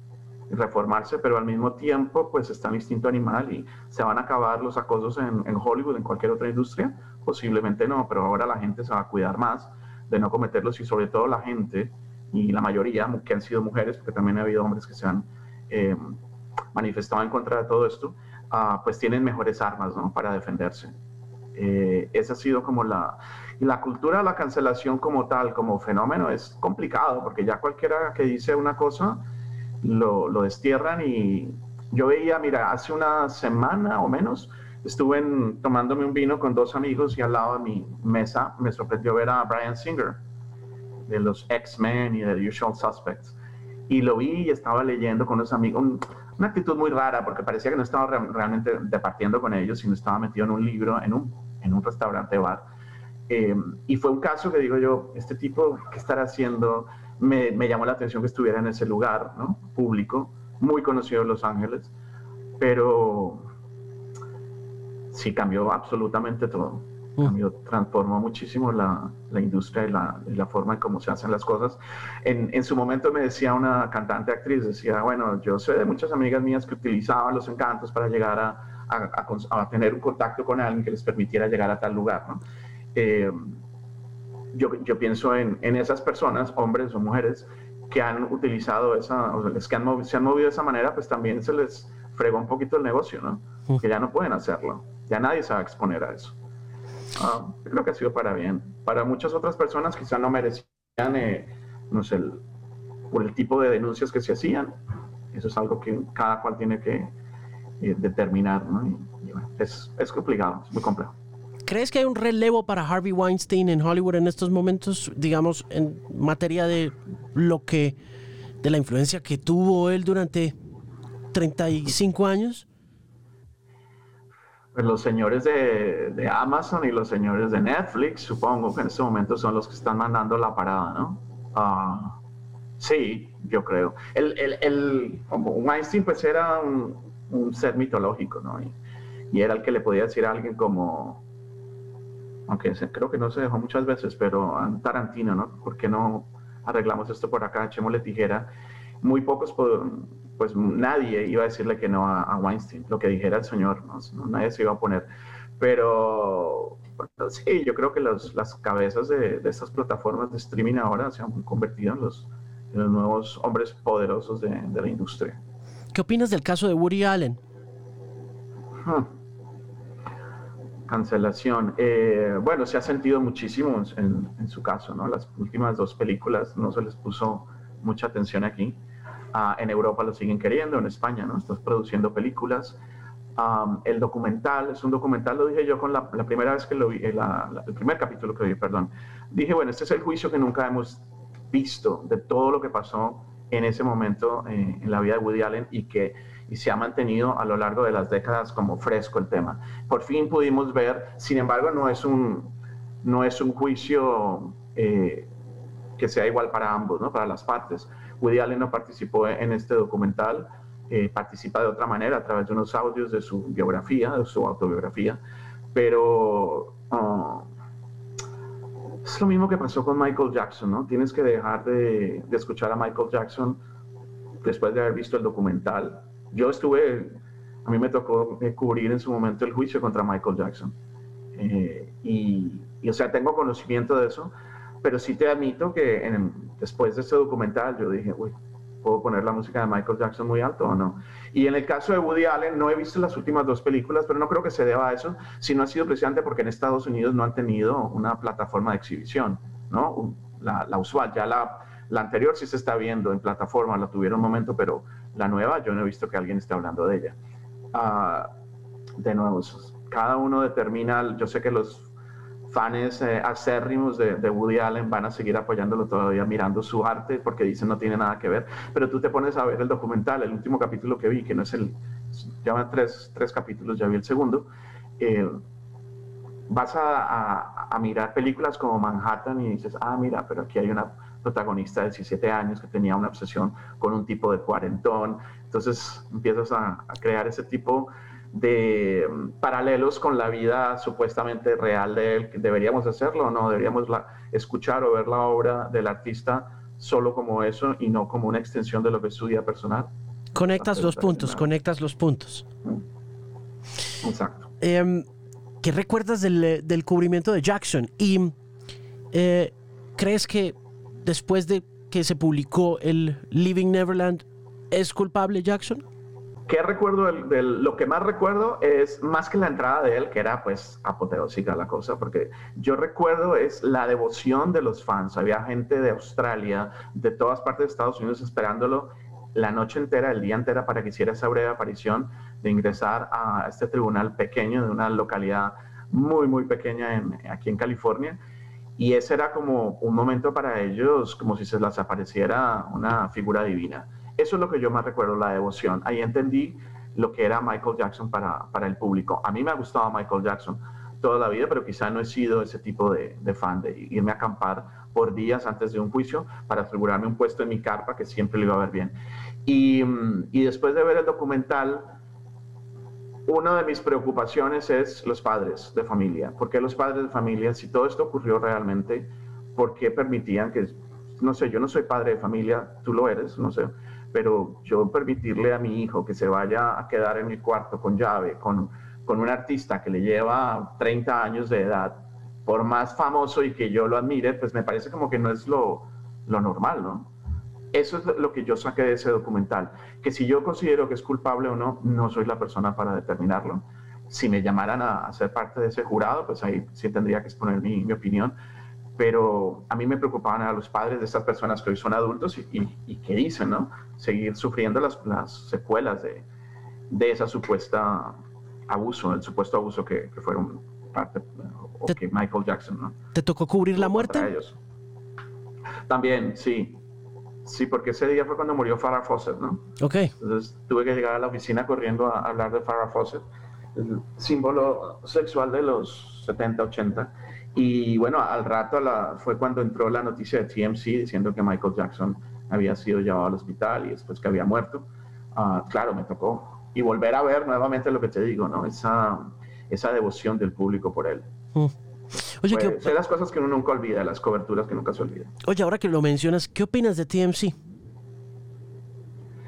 reformarse, pero al mismo tiempo pues está el instinto animal y se van a acabar los acosos en Hollywood, en cualquier otra industria. Posiblemente no, pero ahora la gente se va a cuidar más de no cometerlos y sobre todo la gente y la mayoría que han sido mujeres, porque también ha habido hombres que se han... Eh, manifestado en contra de todo esto, uh, pues tienen mejores armas ¿no? para defenderse. Eh, esa ha sido como la... la cultura de la cancelación como tal, como fenómeno, es complicado, porque ya cualquiera que dice una cosa, lo, lo destierran y yo veía, mira, hace una semana o menos, estuve en, tomándome un vino con dos amigos y al lado de mi mesa me sorprendió ver a Brian Singer, de los X-Men y de The Usual Suspects. Y lo vi y estaba leyendo con unos amigos, una actitud muy rara porque parecía que no estaba re realmente departiendo con ellos, sino estaba metido en un libro, en un, en un restaurante bar. Eh, y fue un caso que digo yo, este tipo, ¿qué estará haciendo? Me, me, llamó la atención que estuviera en ese lugar, ¿no? Público, muy conocido en Los Ángeles, pero sí cambió absolutamente todo. Cambió, transformó muchísimo la, la industria y la, y la, forma en cómo se hacen las cosas. En, en, su momento me decía una cantante actriz, decía, bueno, yo sé de muchas amigas mías que utilizaban los encantos para llegar a, a, a tener un contacto con alguien que les permitiera llegar a tal lugar. ¿no? Eh, yo, yo, pienso en, en, esas personas, hombres o mujeres, que han utilizado esa, o sea, que han, se han movido de esa manera, pues también se les fregó un poquito el negocio, ¿no? Que ya no pueden hacerlo, ya nadie se va a exponer a eso. Uh, creo que ha sido para bien. Para muchas otras personas quizá no merecían, eh, no sé, el, por el tipo de denuncias que se hacían. Eso es algo que cada cual tiene que determinar, ¿no? es, es complicado, es muy complejo. ¿Crees que hay un relevo para Harvey Weinstein en Hollywood en estos momentos, digamos, en materia de lo que, de la influencia que tuvo él durante 35 años? Pues los señores de, Amazon y los señores de Netflix, supongo que en este momento son los que están mandando la parada, ¿no? Ah, sí, yo creo. El, el, pues era un, ser mitológico, ¿no? Y, era el que le podía decir a alguien como, aunque creo que no se dejó muchas veces, pero Tarantino, ¿no? ¿Por qué no arreglamos esto por acá, echémosle tijera? Muy pocos pues nadie iba a decirle que no a, Weinstein, lo que dijera el señor, ¿no? nadie se iba a poner. Pero sí, yo creo que las cabezas de, estas plataformas de streaming ahora se han convertido en los, nuevos hombres poderosos de, la industria. ¿Qué opinas del caso de Woody Allen? Cancelación. Eh, bueno, se ha sentido muchísimo en, en, su caso, ¿no? Las últimas dos películas no se les puso mucha atención aquí. Ah, en Europa lo siguen queriendo, en España, ¿no? Estás produciendo películas. el documental, es un documental, lo dije yo con la, primera vez que lo vi, eh, el primer capítulo que vi, perdón. Dije, bueno, este es el juicio que nunca hemos visto de todo lo que pasó en ese momento eh, en la vida de Woody Allen y que y se ha mantenido a lo largo de las décadas como fresco el tema. Por fin pudimos ver, sin embargo, no es un, no es un juicio eh, que sea igual para ambos, ¿no? para las partes. Woody Allen no participó en este documental, eh, participa de otra manera a través de unos audios de su biografía, de su autobiografía, pero ah, es lo mismo que pasó con Michael Jackson, ¿no? Tienes que dejar de, escuchar a Michael Jackson después de haber visto el documental. Yo estuve, a mí me tocó eh, cubrir en su momento el juicio contra Michael Jackson. Eh, y, y, o sea, tengo conocimiento de eso, pero sí te admito que después de este documental yo dije, uy, ¿puedo poner la música de Michael Jackson muy alto o no? Y en el caso de Woody Allen, no he visto las últimas dos películas, pero no creo que se deba a eso, sino ha sido precisamente porque en Estados Unidos no han tenido una plataforma de exhibición, ¿no? La, la usual, ya la, la anterior sí se está viendo en plataforma, la tuvieron un momento, pero la nueva yo no he visto que alguien esté hablando de ella. Uh, de nuevo, cada uno determina, yo sé que los fans eh, acérrimos de, Woody Allen van a seguir apoyándolo todavía, mirando su arte, porque dicen no tiene nada que ver. Pero tú te pones a ver el documental, el último capítulo que vi, que no es el, ya tres, tres capítulos, ya vi el segundo. Eh, vas a, a, mirar películas como Manhattan y dices, ah, mira, pero aquí hay una protagonista de 17 años que tenía una obsesión con un tipo de cuarentón. Entonces empiezas a, crear ese tipo mm, paralelos con la vida supuestamente real de él. ¿Deberíamos hacerlo o no? ¿Deberíamos escuchar o ver la obra del artista solo como eso y no como una extensión de lo que es su vida personal? Conectas los puntos, conectas los puntos. Exacto. Em, ¿Qué recuerdas del, del, cubrimiento de Jackson? ¿Y eh, crees que después de que se publicó el Living Neverland, es culpable Jackson? ¿Qué recuerdo? De, lo que más recuerdo es más que la entrada de él, que era pues apoteósica la cosa, porque yo recuerdo es la devoción de los fans. Había gente de Australia, de todas partes de Estados Unidos esperándolo la noche entera, el día entera para que hiciera esa breve aparición de ingresar a este tribunal pequeño de una localidad muy, muy pequeña en, aquí en California. Y ese era como un momento para ellos, como si se les apareciera una figura divina. Eso es lo que yo más recuerdo, la devoción. Ahí entendí lo que era Michael Jackson para, para el público. A mí me ha gustado Michael Jackson toda la vida, pero quizá no he sido ese tipo de, fan de irme a acampar por días antes de un juicio para asegurarme un puesto en mi carpa que siempre le iba a ver bien. Y, y después de ver el documental, una de mis preocupaciones es los padres de familia. ¿Por qué los padres de familia, si todo esto ocurrió realmente, por qué permitían que, no sé, yo no soy padre de familia, tú lo eres, no sé, pero yo permitirle a mi hijo que se vaya a quedar en mi cuarto con llave, con, con un artista que le lleva 30 años de edad, por más famoso y que yo lo admire, pues me parece como que no es lo, lo normal, ¿no? Eso es lo que yo saqué de ese documental, que si yo considero que es culpable o no, no soy la persona para determinarlo. Si me llamaran a, ser parte de ese jurado, pues ahí sí tendría que exponer mi, mi opinión, pero a mí me preocupaban a los padres de estas personas que hoy son adultos y, y, y que dicen, ¿no? Seguir sufriendo las, las secuelas de, de esa supuesta abuso, el supuesto abuso que, que fueron parte, o que Michael Jackson, ¿no? ¿Te tocó cubrir la muerte? Ellos. También, sí. Sí, porque ese día fue cuando murió Farrah Fawcett, ¿no? Ok. Entonces tuve que llegar a la oficina corriendo a hablar de Farrah Fawcett, símbolo sexual de los 70, 80. Y bueno, al rato la, fue cuando entró la noticia de TMC diciendo que Michael Jackson había sido llevado al hospital y después que había muerto. Uh, claro, me tocó. Y volver a ver nuevamente lo que te digo, ¿no? Esa, esa devoción del público por él. Mm. Oye, pues, las cosas que uno nunca olvida, las coberturas que nunca se olvidan. Oye, ahora que lo mencionas, ¿qué opinas de TMC?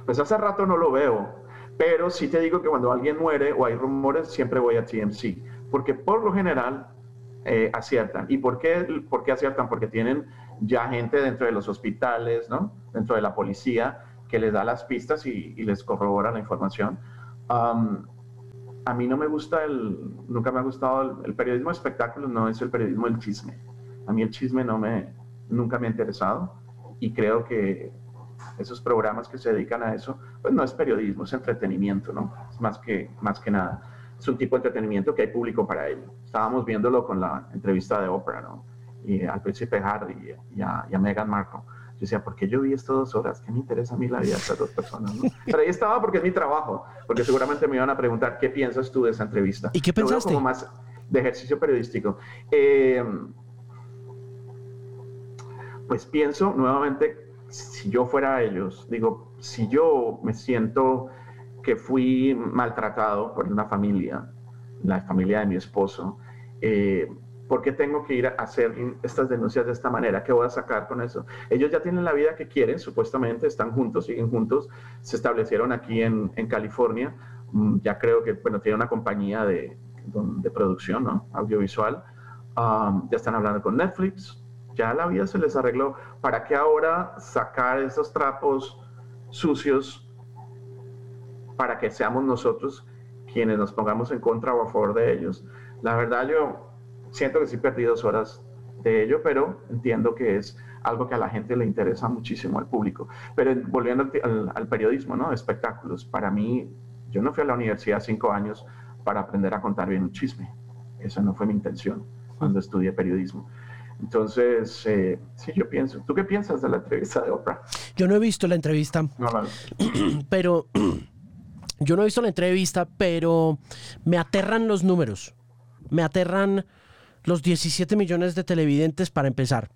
Pues hace rato no lo veo, pero sí te digo que cuando alguien muere o hay rumores, siempre voy a TMC, porque por lo general eh, aciertan. ¿Y por qué, por qué aciertan? Porque tienen ya gente dentro de los hospitales, ¿no? dentro de la policía, que les da las pistas y, les corrobora la información. a mí no me gusta el, nunca me ha gustado el, periodismo de espectáculos, no es el periodismo del chisme. A mí el chisme no me, nunca me ha interesado y creo que esos programas que se dedican a eso, pues no es periodismo, es entretenimiento, ¿no? Es más que, más que nada. Es un tipo de entretenimiento que hay público para ello. Estábamos viéndolo con la entrevista de Oprah, ¿no? Y al príncipe Harry y a, y a Meghan Markle yo decía, ¿por qué yo vi esto dos horas? ¿Qué me interesa a mí la vida de estas dos personas? (laughs) Pero ahí estaba porque es mi trabajo, porque seguramente me iban a preguntar, ¿qué piensas tú de esa entrevista? ¿Y qué pensaste? Como más de ejercicio periodístico. Eh, pues pienso nuevamente, si yo fuera ellos, digo, si yo me siento que fui maltratado por una familia, la familia de mi esposo, eh, ¿Por qué tengo que ir a hacer estas denuncias de esta manera? ¿Qué voy a sacar con eso? Ellos ya tienen la vida que quieren, supuestamente están juntos, siguen juntos, se establecieron aquí en, en California. Mm, ya creo que, bueno, tiene una compañía de, de producción, ¿no? Audiovisual. Um, ya están hablando con Netflix. Ya la vida se les arregló. ¿Para qué ahora sacar esos trapos sucios para que seamos nosotros quienes nos pongamos en contra o a favor de ellos? La verdad, yo siento que sí perdí dos horas de ello, pero entiendo que es algo que a la gente le interesa muchísimo al público. Pero volviendo al, periodismo, ¿no? Espectáculos. Para mí, yo no fui a la universidad cinco años para aprender a contar bien un chisme. Esa no fue mi intención cuando estudié periodismo. Entonces, eh, sí, yo pienso. ¿Tú qué piensas de la entrevista de Oprah? Yo no he visto la entrevista. No, (clears throat) pero (clears throat) yo no he visto la entrevista, pero me aterran los números. Me aterran los 17 millones de televidentes para empezar.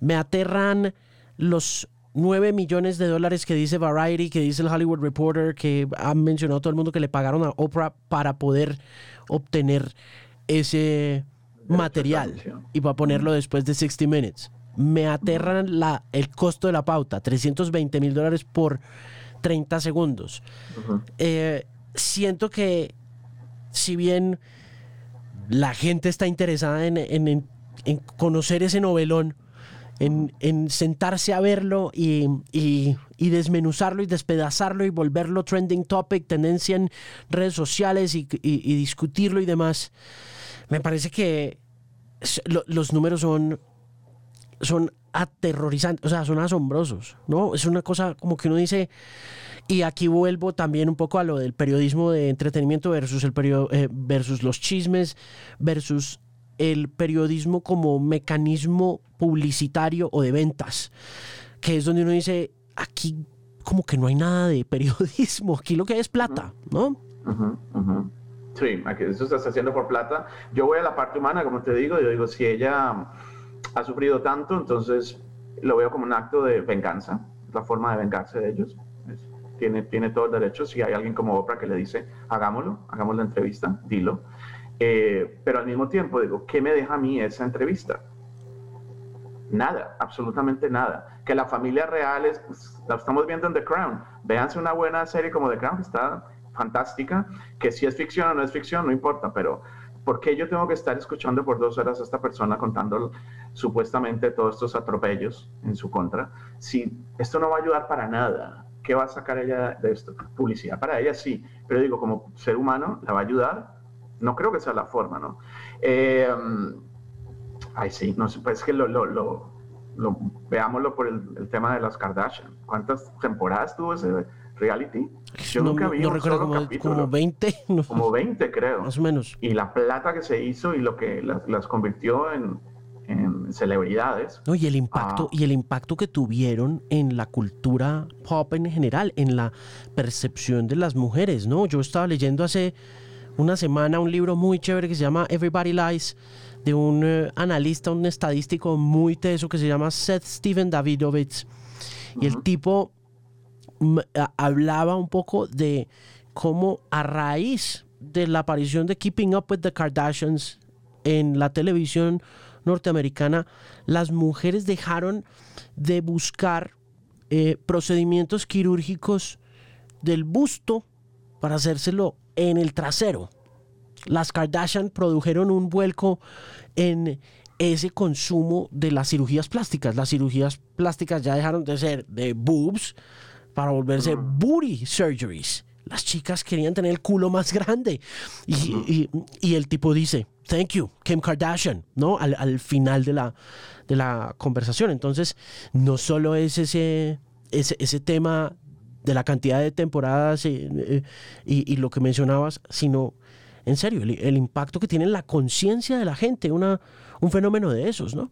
Me aterran los 9 millones de dólares que dice Variety, que dice el Hollywood Reporter, que ha mencionado todo el mundo que le pagaron a Oprah para poder obtener ese material y para ponerlo después de 60 Minutes. Me aterran la, el costo de la pauta, 320 mil dólares por 30 segundos. Eh, siento que si bien la gente está interesada en, conocer ese novelón, en, sentarse a verlo y, desmenuzarlo y despedazarlo y volverlo trending topic, tendencia en redes sociales y, discutirlo y demás. Me parece que los números son, son aterrorizantes, o sea, son asombrosos, ¿no? Es una cosa como que uno dice, y aquí vuelvo también un poco a lo del periodismo de entretenimiento versus, el eh, versus los chismes, versus el periodismo como mecanismo publicitario o de ventas, que es donde uno dice, aquí como que no hay nada de periodismo, aquí lo que hay es plata, ¿no? Sí, eso se está haciendo por plata. Yo voy a la parte humana, como te digo, yo digo, si ella ha sufrido tanto, entonces lo veo como un acto de venganza, la forma de vengarse de ellos tiene, tiene todo el derecho. Si hay alguien como Oprah que le dice, hagámoslo, hagamos la entrevista, dilo. Eh, pero al mismo tiempo digo, ¿qué me deja a mí esa entrevista? Nada, absolutamente nada. Que la familia real es, pues, la estamos viendo en The Crown. Véanse una buena serie como The Crown, que está fantástica, que si es ficción o no es ficción, no importa, pero ¿por qué yo tengo que estar escuchando por dos horas a esta persona contando supuestamente todos estos atropellos en su contra? Si esto no va a ayudar para nada, ¿qué va a sacar ella de esto? Publicidad para ella sí, pero digo, como ser humano, ¿la va a ayudar? No creo que sea la forma, ¿no? Eh, ay, sí, no sé, pues es que lo, lo, lo, veámoslo por el, tema de las Kardashian. ¿Cuántas temporadas tuvo ese reality. Yo nunca vi (laughs) no recuerdo como, como, 20. Como 20, creo. Más o menos. Y la plata que se hizo y lo que las, convirtió en, en, celebridades. No, y el impacto, ah. y el impacto que tuvieron en la cultura pop en general, en la percepción de las mujeres, ¿no? Yo estaba leyendo hace una semana un libro muy chévere que se llama Everybody Lies de un eh, analista, un estadístico muy teso que se llama Seth Steven Davidovich. Y el tipo hablaba un poco de cómo a raíz de la aparición de Keeping Up with the Kardashians en la televisión norteamericana, las mujeres dejaron de buscar eh, procedimientos quirúrgicos del busto para hacérselo en el trasero las Kardashian produjeron un vuelco en ese consumo de las cirugías plásticas. Las cirugías plásticas ya dejaron de ser de boobs para volverse booty surgeries. Las chicas querían tener el culo más grande. Y, el tipo dice, thank you, Kim Kardashian, ¿no? Al, final de la, de la conversación. Entonces, no solo es ese, ese, ese tema de la cantidad de temporadas y, y, lo que mencionabas, sino en serio, el, impacto que tiene en la conciencia de la gente, una, un fenómeno de esos, ¿no?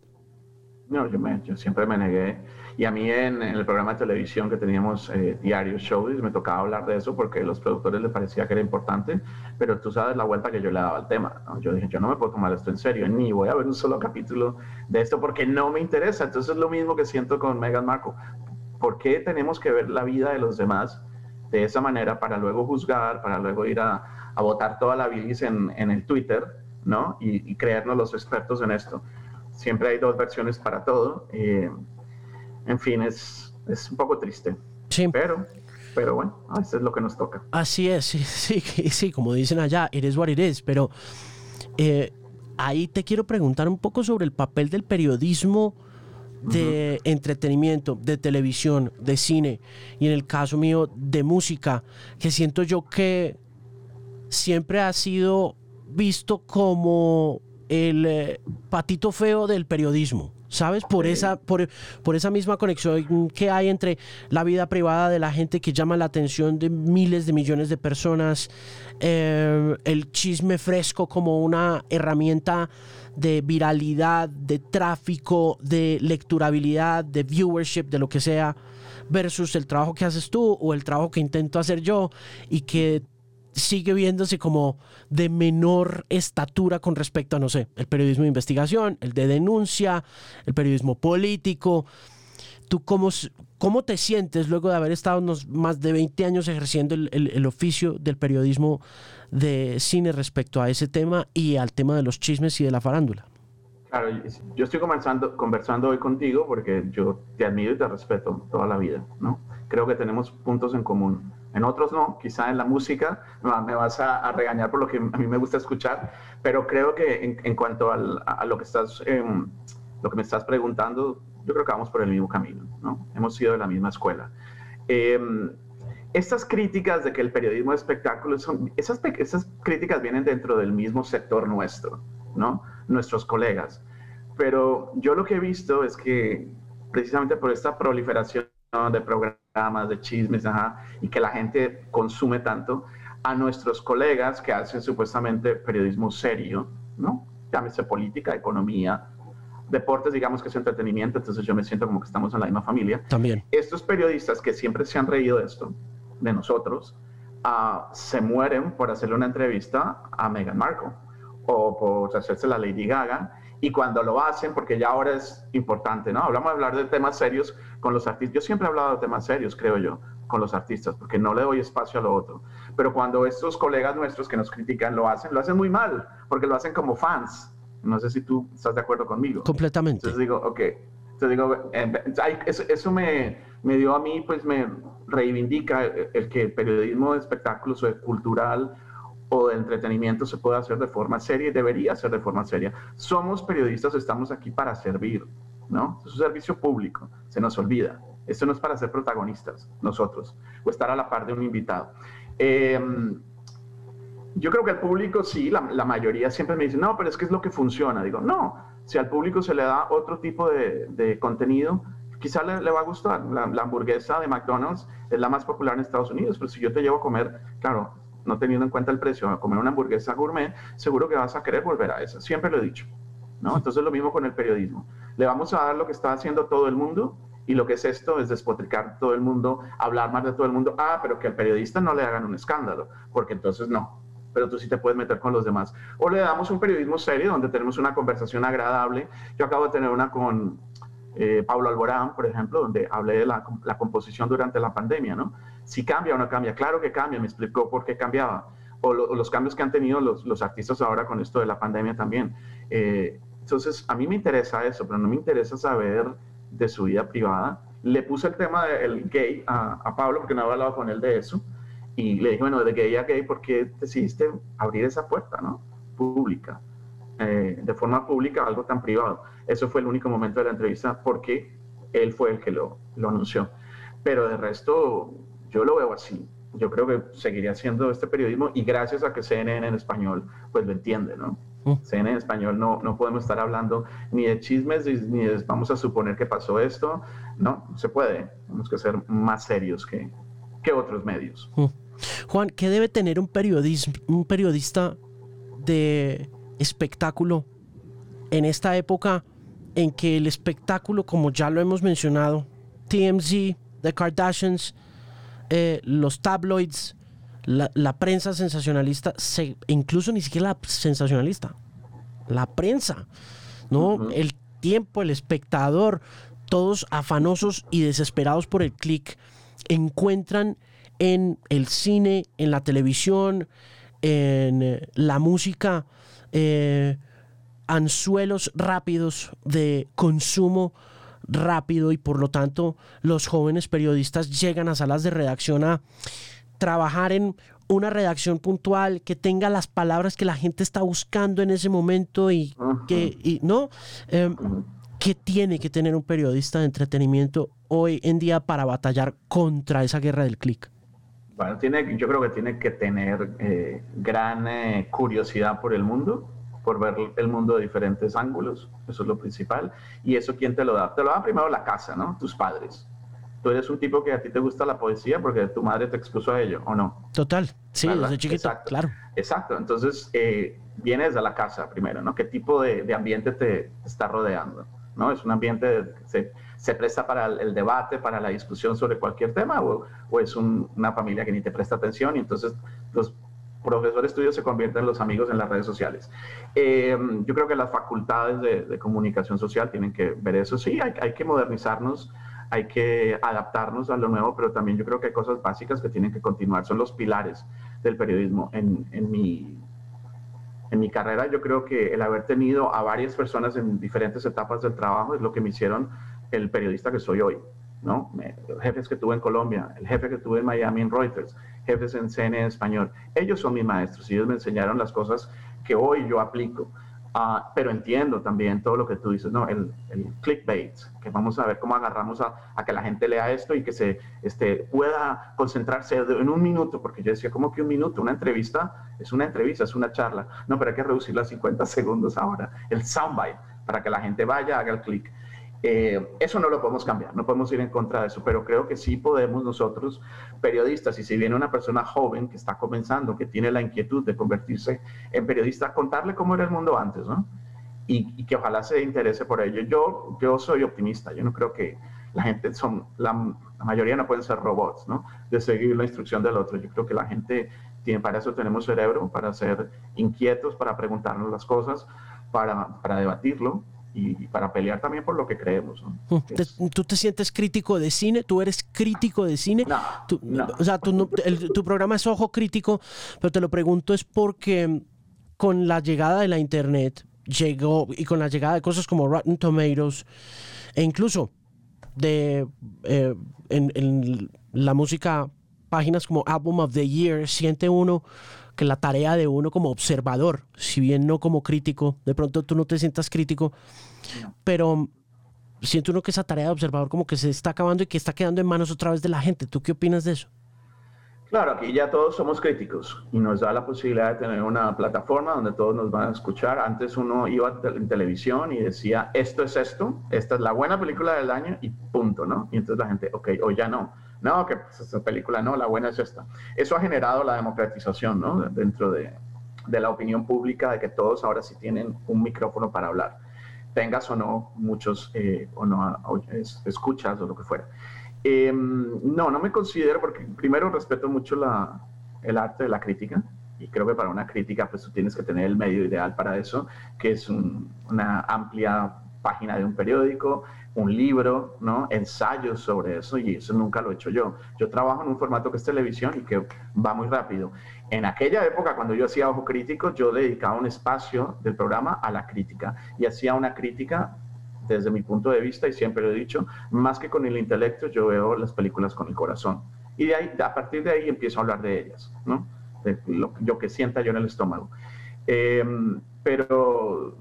No, yo, yo siempre me negué. Y a mí en, el programa de televisión que teníamos eh, diario shows me tocaba hablar de eso porque a los productores les parecía que era importante, pero tú sabes la vuelta que yo le daba al tema. Yo dije, yo no me puedo tomar esto en serio, ni voy a ver un solo capítulo de esto porque no me interesa. Entonces es lo mismo que siento con Meghan Markle. ¿Por qué tenemos que ver la vida de los demás de esa manera para luego juzgar, para luego ir a, a votar toda la bilis en, en el Twitter, ¿no? Y, creernos los expertos en esto. Siempre hay dos versiones para todo. Eh, en fin, es, es un poco triste. Sí. Pero, pero bueno, eso es lo que nos toca. Así es, sí, (laughs) sí, sí, como dicen allá, it is what it is. Pero eh, ahí te quiero preguntar un poco sobre el papel del periodismo de entretenimiento, de televisión, de cine y en el caso mío de música, que siento yo que siempre ha sido visto como el eh, patito feo del periodismo. ¿Sabes? Por, esa, por, por, esa misma conexión que hay entre la vida privada de la gente que llama la atención de miles de millones de personas, eh, el chisme fresco como una herramienta de viralidad, de tráfico, de lecturabilidad, de viewership, de lo que sea, versus el trabajo que haces tú o el trabajo que intento hacer yo y que sigue viéndose como de menor estatura con respecto a, no sé, el periodismo de investigación, el de denuncia, el periodismo político. ¿Tú cómo, cómo te sientes luego de haber estado unos más de 20 años ejerciendo el, el, oficio del periodismo de cine respecto a ese tema y al tema de los chismes y de la farándula? Claro, yo estoy conversando, conversando hoy contigo porque yo te admiro y te respeto toda la vida, ¿no? Creo que tenemos puntos en común en otros no, quizá en la música me vas a, regañar por lo que a mí me gusta escuchar, pero creo que en, cuanto a lo que, estás, em, lo que me estás preguntando, yo creo que vamos por el mismo camino, ¿no? Hemos sido de la misma escuela. Em, estas críticas de que el periodismo de espectáculos son, esas, esas críticas vienen dentro del mismo sector nuestro, ¿no? Nuestros colegas. Pero yo lo que he visto es que precisamente por esta proliferación de programas, de chismes, y que la gente consume tanto, a nuestros colegas que hacen supuestamente periodismo serio, ¿no? Llámese política, economía, deportes, digamos que es entretenimiento, entonces yo me siento como que estamos en la misma familia. También. Estos periodistas que siempre se han reído de esto, de nosotros, uh, se mueren por hacerle una entrevista a Meghan Markle o por hacerse la Lady Gaga y cuando lo hacen, porque ya ahora es importante, ¿no? Hablamos de hablar de temas serios con los artistas. Yo siempre he hablado de temas serios, creo yo, con los artistas, porque no le doy espacio a lo otro. Pero cuando estos colegas nuestros que nos critican lo hacen, lo hacen muy mal, porque lo hacen como fans. No sé si tú estás de acuerdo conmigo. Completamente. Entonces digo, ok. Entonces digo, eh, eso, me, me, dio a mí, pues me reivindica el, que el periodismo de espectáculos o cultural o de entretenimiento se puede hacer de forma seria y debería ser de forma seria. Somos periodistas, estamos aquí para servir, ¿no? Es un servicio público, se nos olvida. Esto no es para ser protagonistas, nosotros, o estar a la par de un invitado. Em, yo creo que al público sí, la, mayoría siempre me dice, no, pero es que es lo que funciona. Digo, no, si al público se le da otro tipo de, contenido, quizá le, va a gustar. La, hamburguesa de McDonald's es la más popular en Estados Unidos, pero si yo te llevo a comer, claro, no teniendo en cuenta el precio, a comer una hamburguesa gourmet, seguro que vas a querer volver a esa. Siempre lo he dicho. ¿no? Entonces lo mismo con el periodismo. Le vamos a dar lo que está haciendo todo el mundo y lo que es esto es despotricar todo el mundo, hablar más de todo el mundo. Ah, pero que al periodista no le hagan un escándalo, porque entonces no. Pero tú sí te puedes meter con los demás. O le damos un periodismo serio donde tenemos una conversación agradable. Yo acabo de tener una con eh, Pablo Alborán, por ejemplo, donde hablé de la, composición durante la pandemia, ¿no? Si cambia o no cambia. Claro que cambia, me explicó por qué cambiaba. O, los cambios que han tenido los, los, artistas ahora con esto de la pandemia también. Eh, entonces, a mí me interesa eso, pero no me interesa saber de su vida privada. Le puse el tema del gay a, Pablo porque no había hablado con él de eso. Y le dije, bueno, de gay a gay, ¿por qué decidiste abrir esa puerta, ¿no? Pública. Eh, de forma pública, algo tan privado. Eso fue el único momento de la entrevista porque él fue el que lo, lo anunció. Pero de resto, yo lo veo así. Yo creo que seguiría haciendo este periodismo y gracias a que CNN en español, pues lo entiende, ¿no? CNN en español no, no podemos estar hablando ni de chismes ni vamos a suponer que pasó esto. No, se puede. Tenemos que ser más serios que, que otros medios. Juan, ¿qué debe tener un, periodismo, un periodista de espectáculo en esta época en que el espectáculo, como ya lo hemos mencionado, TMZ, The Kardashians, eh, los tabloids, la, prensa sensacionalista, se, incluso ni siquiera la sensacionalista, la prensa, ¿no? El tiempo, el espectador, todos afanosos y desesperados por el clic, encuentran en el cine, en la televisión, en eh, la música, eh, anzuelos rápidos de consumo rápido y por lo tanto los jóvenes periodistas llegan a salas de redacción a trabajar en una redacción puntual que tenga las palabras que la gente está buscando en ese momento y que, y, ¿no? Em, ¿Qué tiene que tener un periodista de entretenimiento hoy en día para batallar contra esa guerra del clic? Bueno, tiene, yo creo que tiene que tener eh, gran eh, curiosidad por el mundo, por ver el mundo de diferentes ángulos, eso es lo principal. ¿Y eso quién te lo da? Te lo da primero la casa, ¿no? Tus padres tú eres un tipo que a ti te gusta la poesía porque tu madre te expuso a ello, ¿o no? Total, sí, desde chiquito, claro. Exacto, entonces eh, vienes de la casa primero, ¿no? ¿Qué tipo de, ambiente te está rodeando? ¿no? ¿Es un ambiente que se, presta para el, debate, para la discusión sobre cualquier tema o, es una familia que ni te presta atención y entonces los profesores tuyos se convierten en los amigos en las redes sociales? Eh, yo creo que las facultades de, comunicación social tienen que ver eso. Sí, hay, hay que modernizarnos hay que adaptarnos a lo nuevo, pero también yo creo que hay cosas básicas que tienen que continuar, son los pilares del periodismo. En, en, mi, en mi carrera yo creo que el haber tenido a varias personas en diferentes etapas del trabajo es lo que me hicieron el periodista que soy hoy. ¿no? Jefes que tuve en Colombia, el jefe que tuve en Miami en Reuters, jefes en CNN español, ellos son mis maestros y ellos me enseñaron las cosas que hoy yo aplico. Ah, pero entiendo también todo lo que tú dices, ¿no? El, clickbait, que vamos a ver cómo agarramos a, que la gente lea esto y que se este, pueda concentrarse en un minuto, porque yo decía, ¿cómo que un minuto? Una entrevista es una entrevista, es una charla. No, pero hay que reducirla a 50 segundos ahora. El soundbite, para que la gente vaya, haga el clic. Eh, eso no lo podemos cambiar, no podemos ir en contra de eso, pero creo que sí podemos nosotros, periodistas, y si viene una persona joven que está comenzando, que tiene la inquietud de convertirse en periodista, contarle cómo era el mundo antes, ¿no? Y, que ojalá se interese por ello. Yo, yo soy optimista, yo no creo que la gente son, la, mayoría no pueden ser robots, ¿no? De seguir la instrucción del otro. Yo creo que la gente tiene, para eso tenemos cerebro, para ser inquietos, para preguntarnos las cosas, para, para debatirlo y, para pelear también por lo que creemos. ¿Tú te sientes crítico de cine? ¿Tú eres crítico de cine? No, O sea, tu, tu programa es Ojo Crítico, pero te lo pregunto es porque con la llegada de la Internet llegó y con la llegada de cosas como Rotten Tomatoes e incluso de eh, en, en la música páginas como Album of the Year siente uno que la tarea de uno como observador, si bien no como crítico, de pronto tú no te sientas crítico, pero siento uno que esa tarea de observador como que se está acabando y que está quedando en manos otra vez de la gente. ¿Tú qué opinas de eso? Claro, aquí ya todos somos críticos y nos da la posibilidad de tener una plataforma donde todos nos van a escuchar. Antes uno iba en televisión y decía, esto es esto, esta es la buena película del año y punto, ¿no? Y entonces la gente, ok, o ya no. No, que pues, esta película no, la buena es esta. Eso ha generado la democratización, ¿no? Dentro de, de la opinión pública, de que todos ahora sí tienen un micrófono para hablar. Tengas o no muchos eh, o no escuchas o lo que fuera. Em, no, no me considero, porque primero respeto mucho la, el arte de la crítica, y creo que para una crítica pues tú tienes que tener el medio ideal para eso, que es una amplia página de un periódico, un libro, ¿no? ensayos sobre eso, y eso nunca lo he hecho yo. Yo trabajo en un formato que es televisión y que va muy rápido. En aquella época, cuando yo hacía Ojo Crítico, yo dedicaba un espacio del programa a la crítica y hacía una crítica desde mi punto de vista, y siempre lo he dicho, más que con el intelecto, yo veo las películas con el corazón. Y de ahí, a partir de ahí empiezo a hablar de ellas, ¿no? De lo, que sienta yo en el estómago. Em, pero,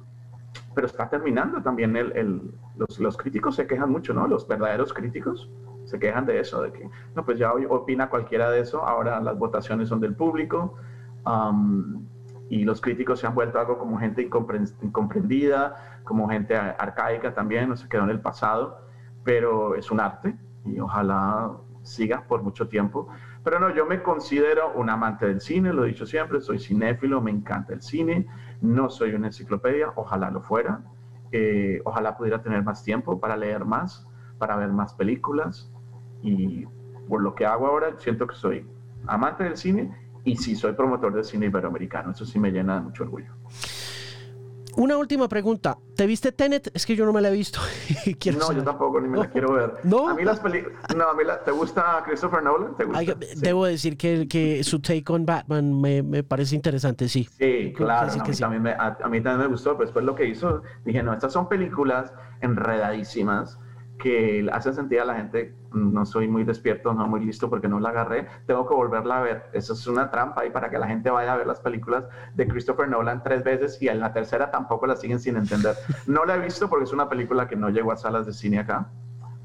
pero está terminando también el, los, los, críticos se quejan mucho, ¿no? Los verdaderos críticos se quejan de eso, de que, no, pues ya opina cualquiera de eso, ahora las votaciones son del público y los críticos se han vuelto algo como gente incomprendida, como gente arcaica también, no se quedó en el pasado, pero es un arte y ojalá siga por mucho tiempo. Pero no, yo me considero un amante del cine, lo he dicho siempre, soy cinéfilo, me encanta el cine, no soy una enciclopedia, ojalá lo fuera, eh, ojalá pudiera tener más tiempo para leer más, para ver más películas y por lo que hago ahora siento que soy amante del cine y sí soy promotor del cine iberoamericano, eso sí me llena de mucho orgullo. Una última pregunta. ¿Te viste Tenet? Es que yo no me la he visto. (laughs) no, yo tampoco, ni me la quiero ver. ¿No? A mí las películas... No, a mí la... ¿Te gusta Christopher Nolan? Debo decir que, que su take on Batman me, me parece interesante, sí. Sí, claro. a, mí También me, a, mí también me gustó, pero después lo que hizo, dije, no, estas son películas enredadísimas que hace sentir a la gente, no soy muy despierto, no muy listo porque no la agarré, tengo que volverla a ver. Eso es una trampa ahí para que la gente vaya a ver las películas de Christopher Nolan tres veces y en la tercera tampoco la siguen sin entender. No la he visto porque es una película que no llegó a salas de cine acá,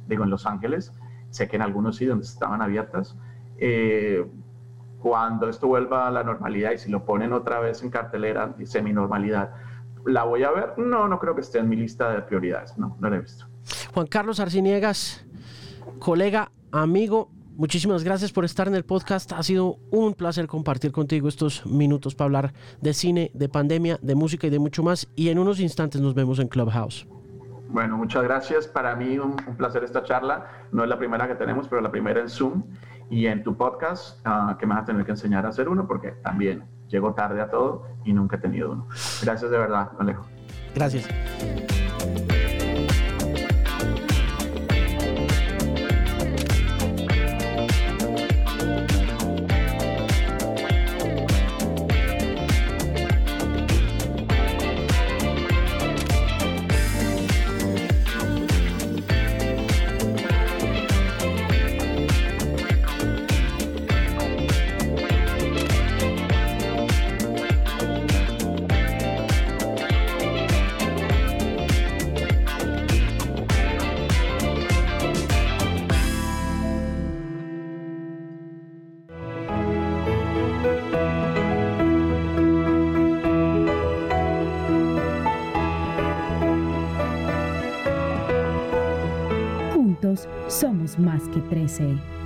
digo en Los Ángeles, sé que en algunos sí donde estaban abiertas. Eh, cuando esto vuelva a la normalidad y si lo ponen otra vez en cartelera, semi-normalidad, ¿la voy a ver? No, no creo que esté en mi lista de prioridades, no, no la he visto. Juan Carlos Arciniegas, colega, amigo, muchísimas gracias por estar en el podcast. Ha sido un placer compartir contigo estos minutos para hablar de cine, de pandemia, de música y de mucho más. Y en unos instantes nos vemos en Clubhouse. Bueno, muchas gracias. Para mí un, placer esta charla. No es la primera que tenemos, pero la primera en Zoom y en tu podcast, ah, que me vas a tener que enseñar a hacer uno, porque también llego tarde a todo y nunca he tenido uno. Gracias de verdad, Alejo. Gracias. Que 13.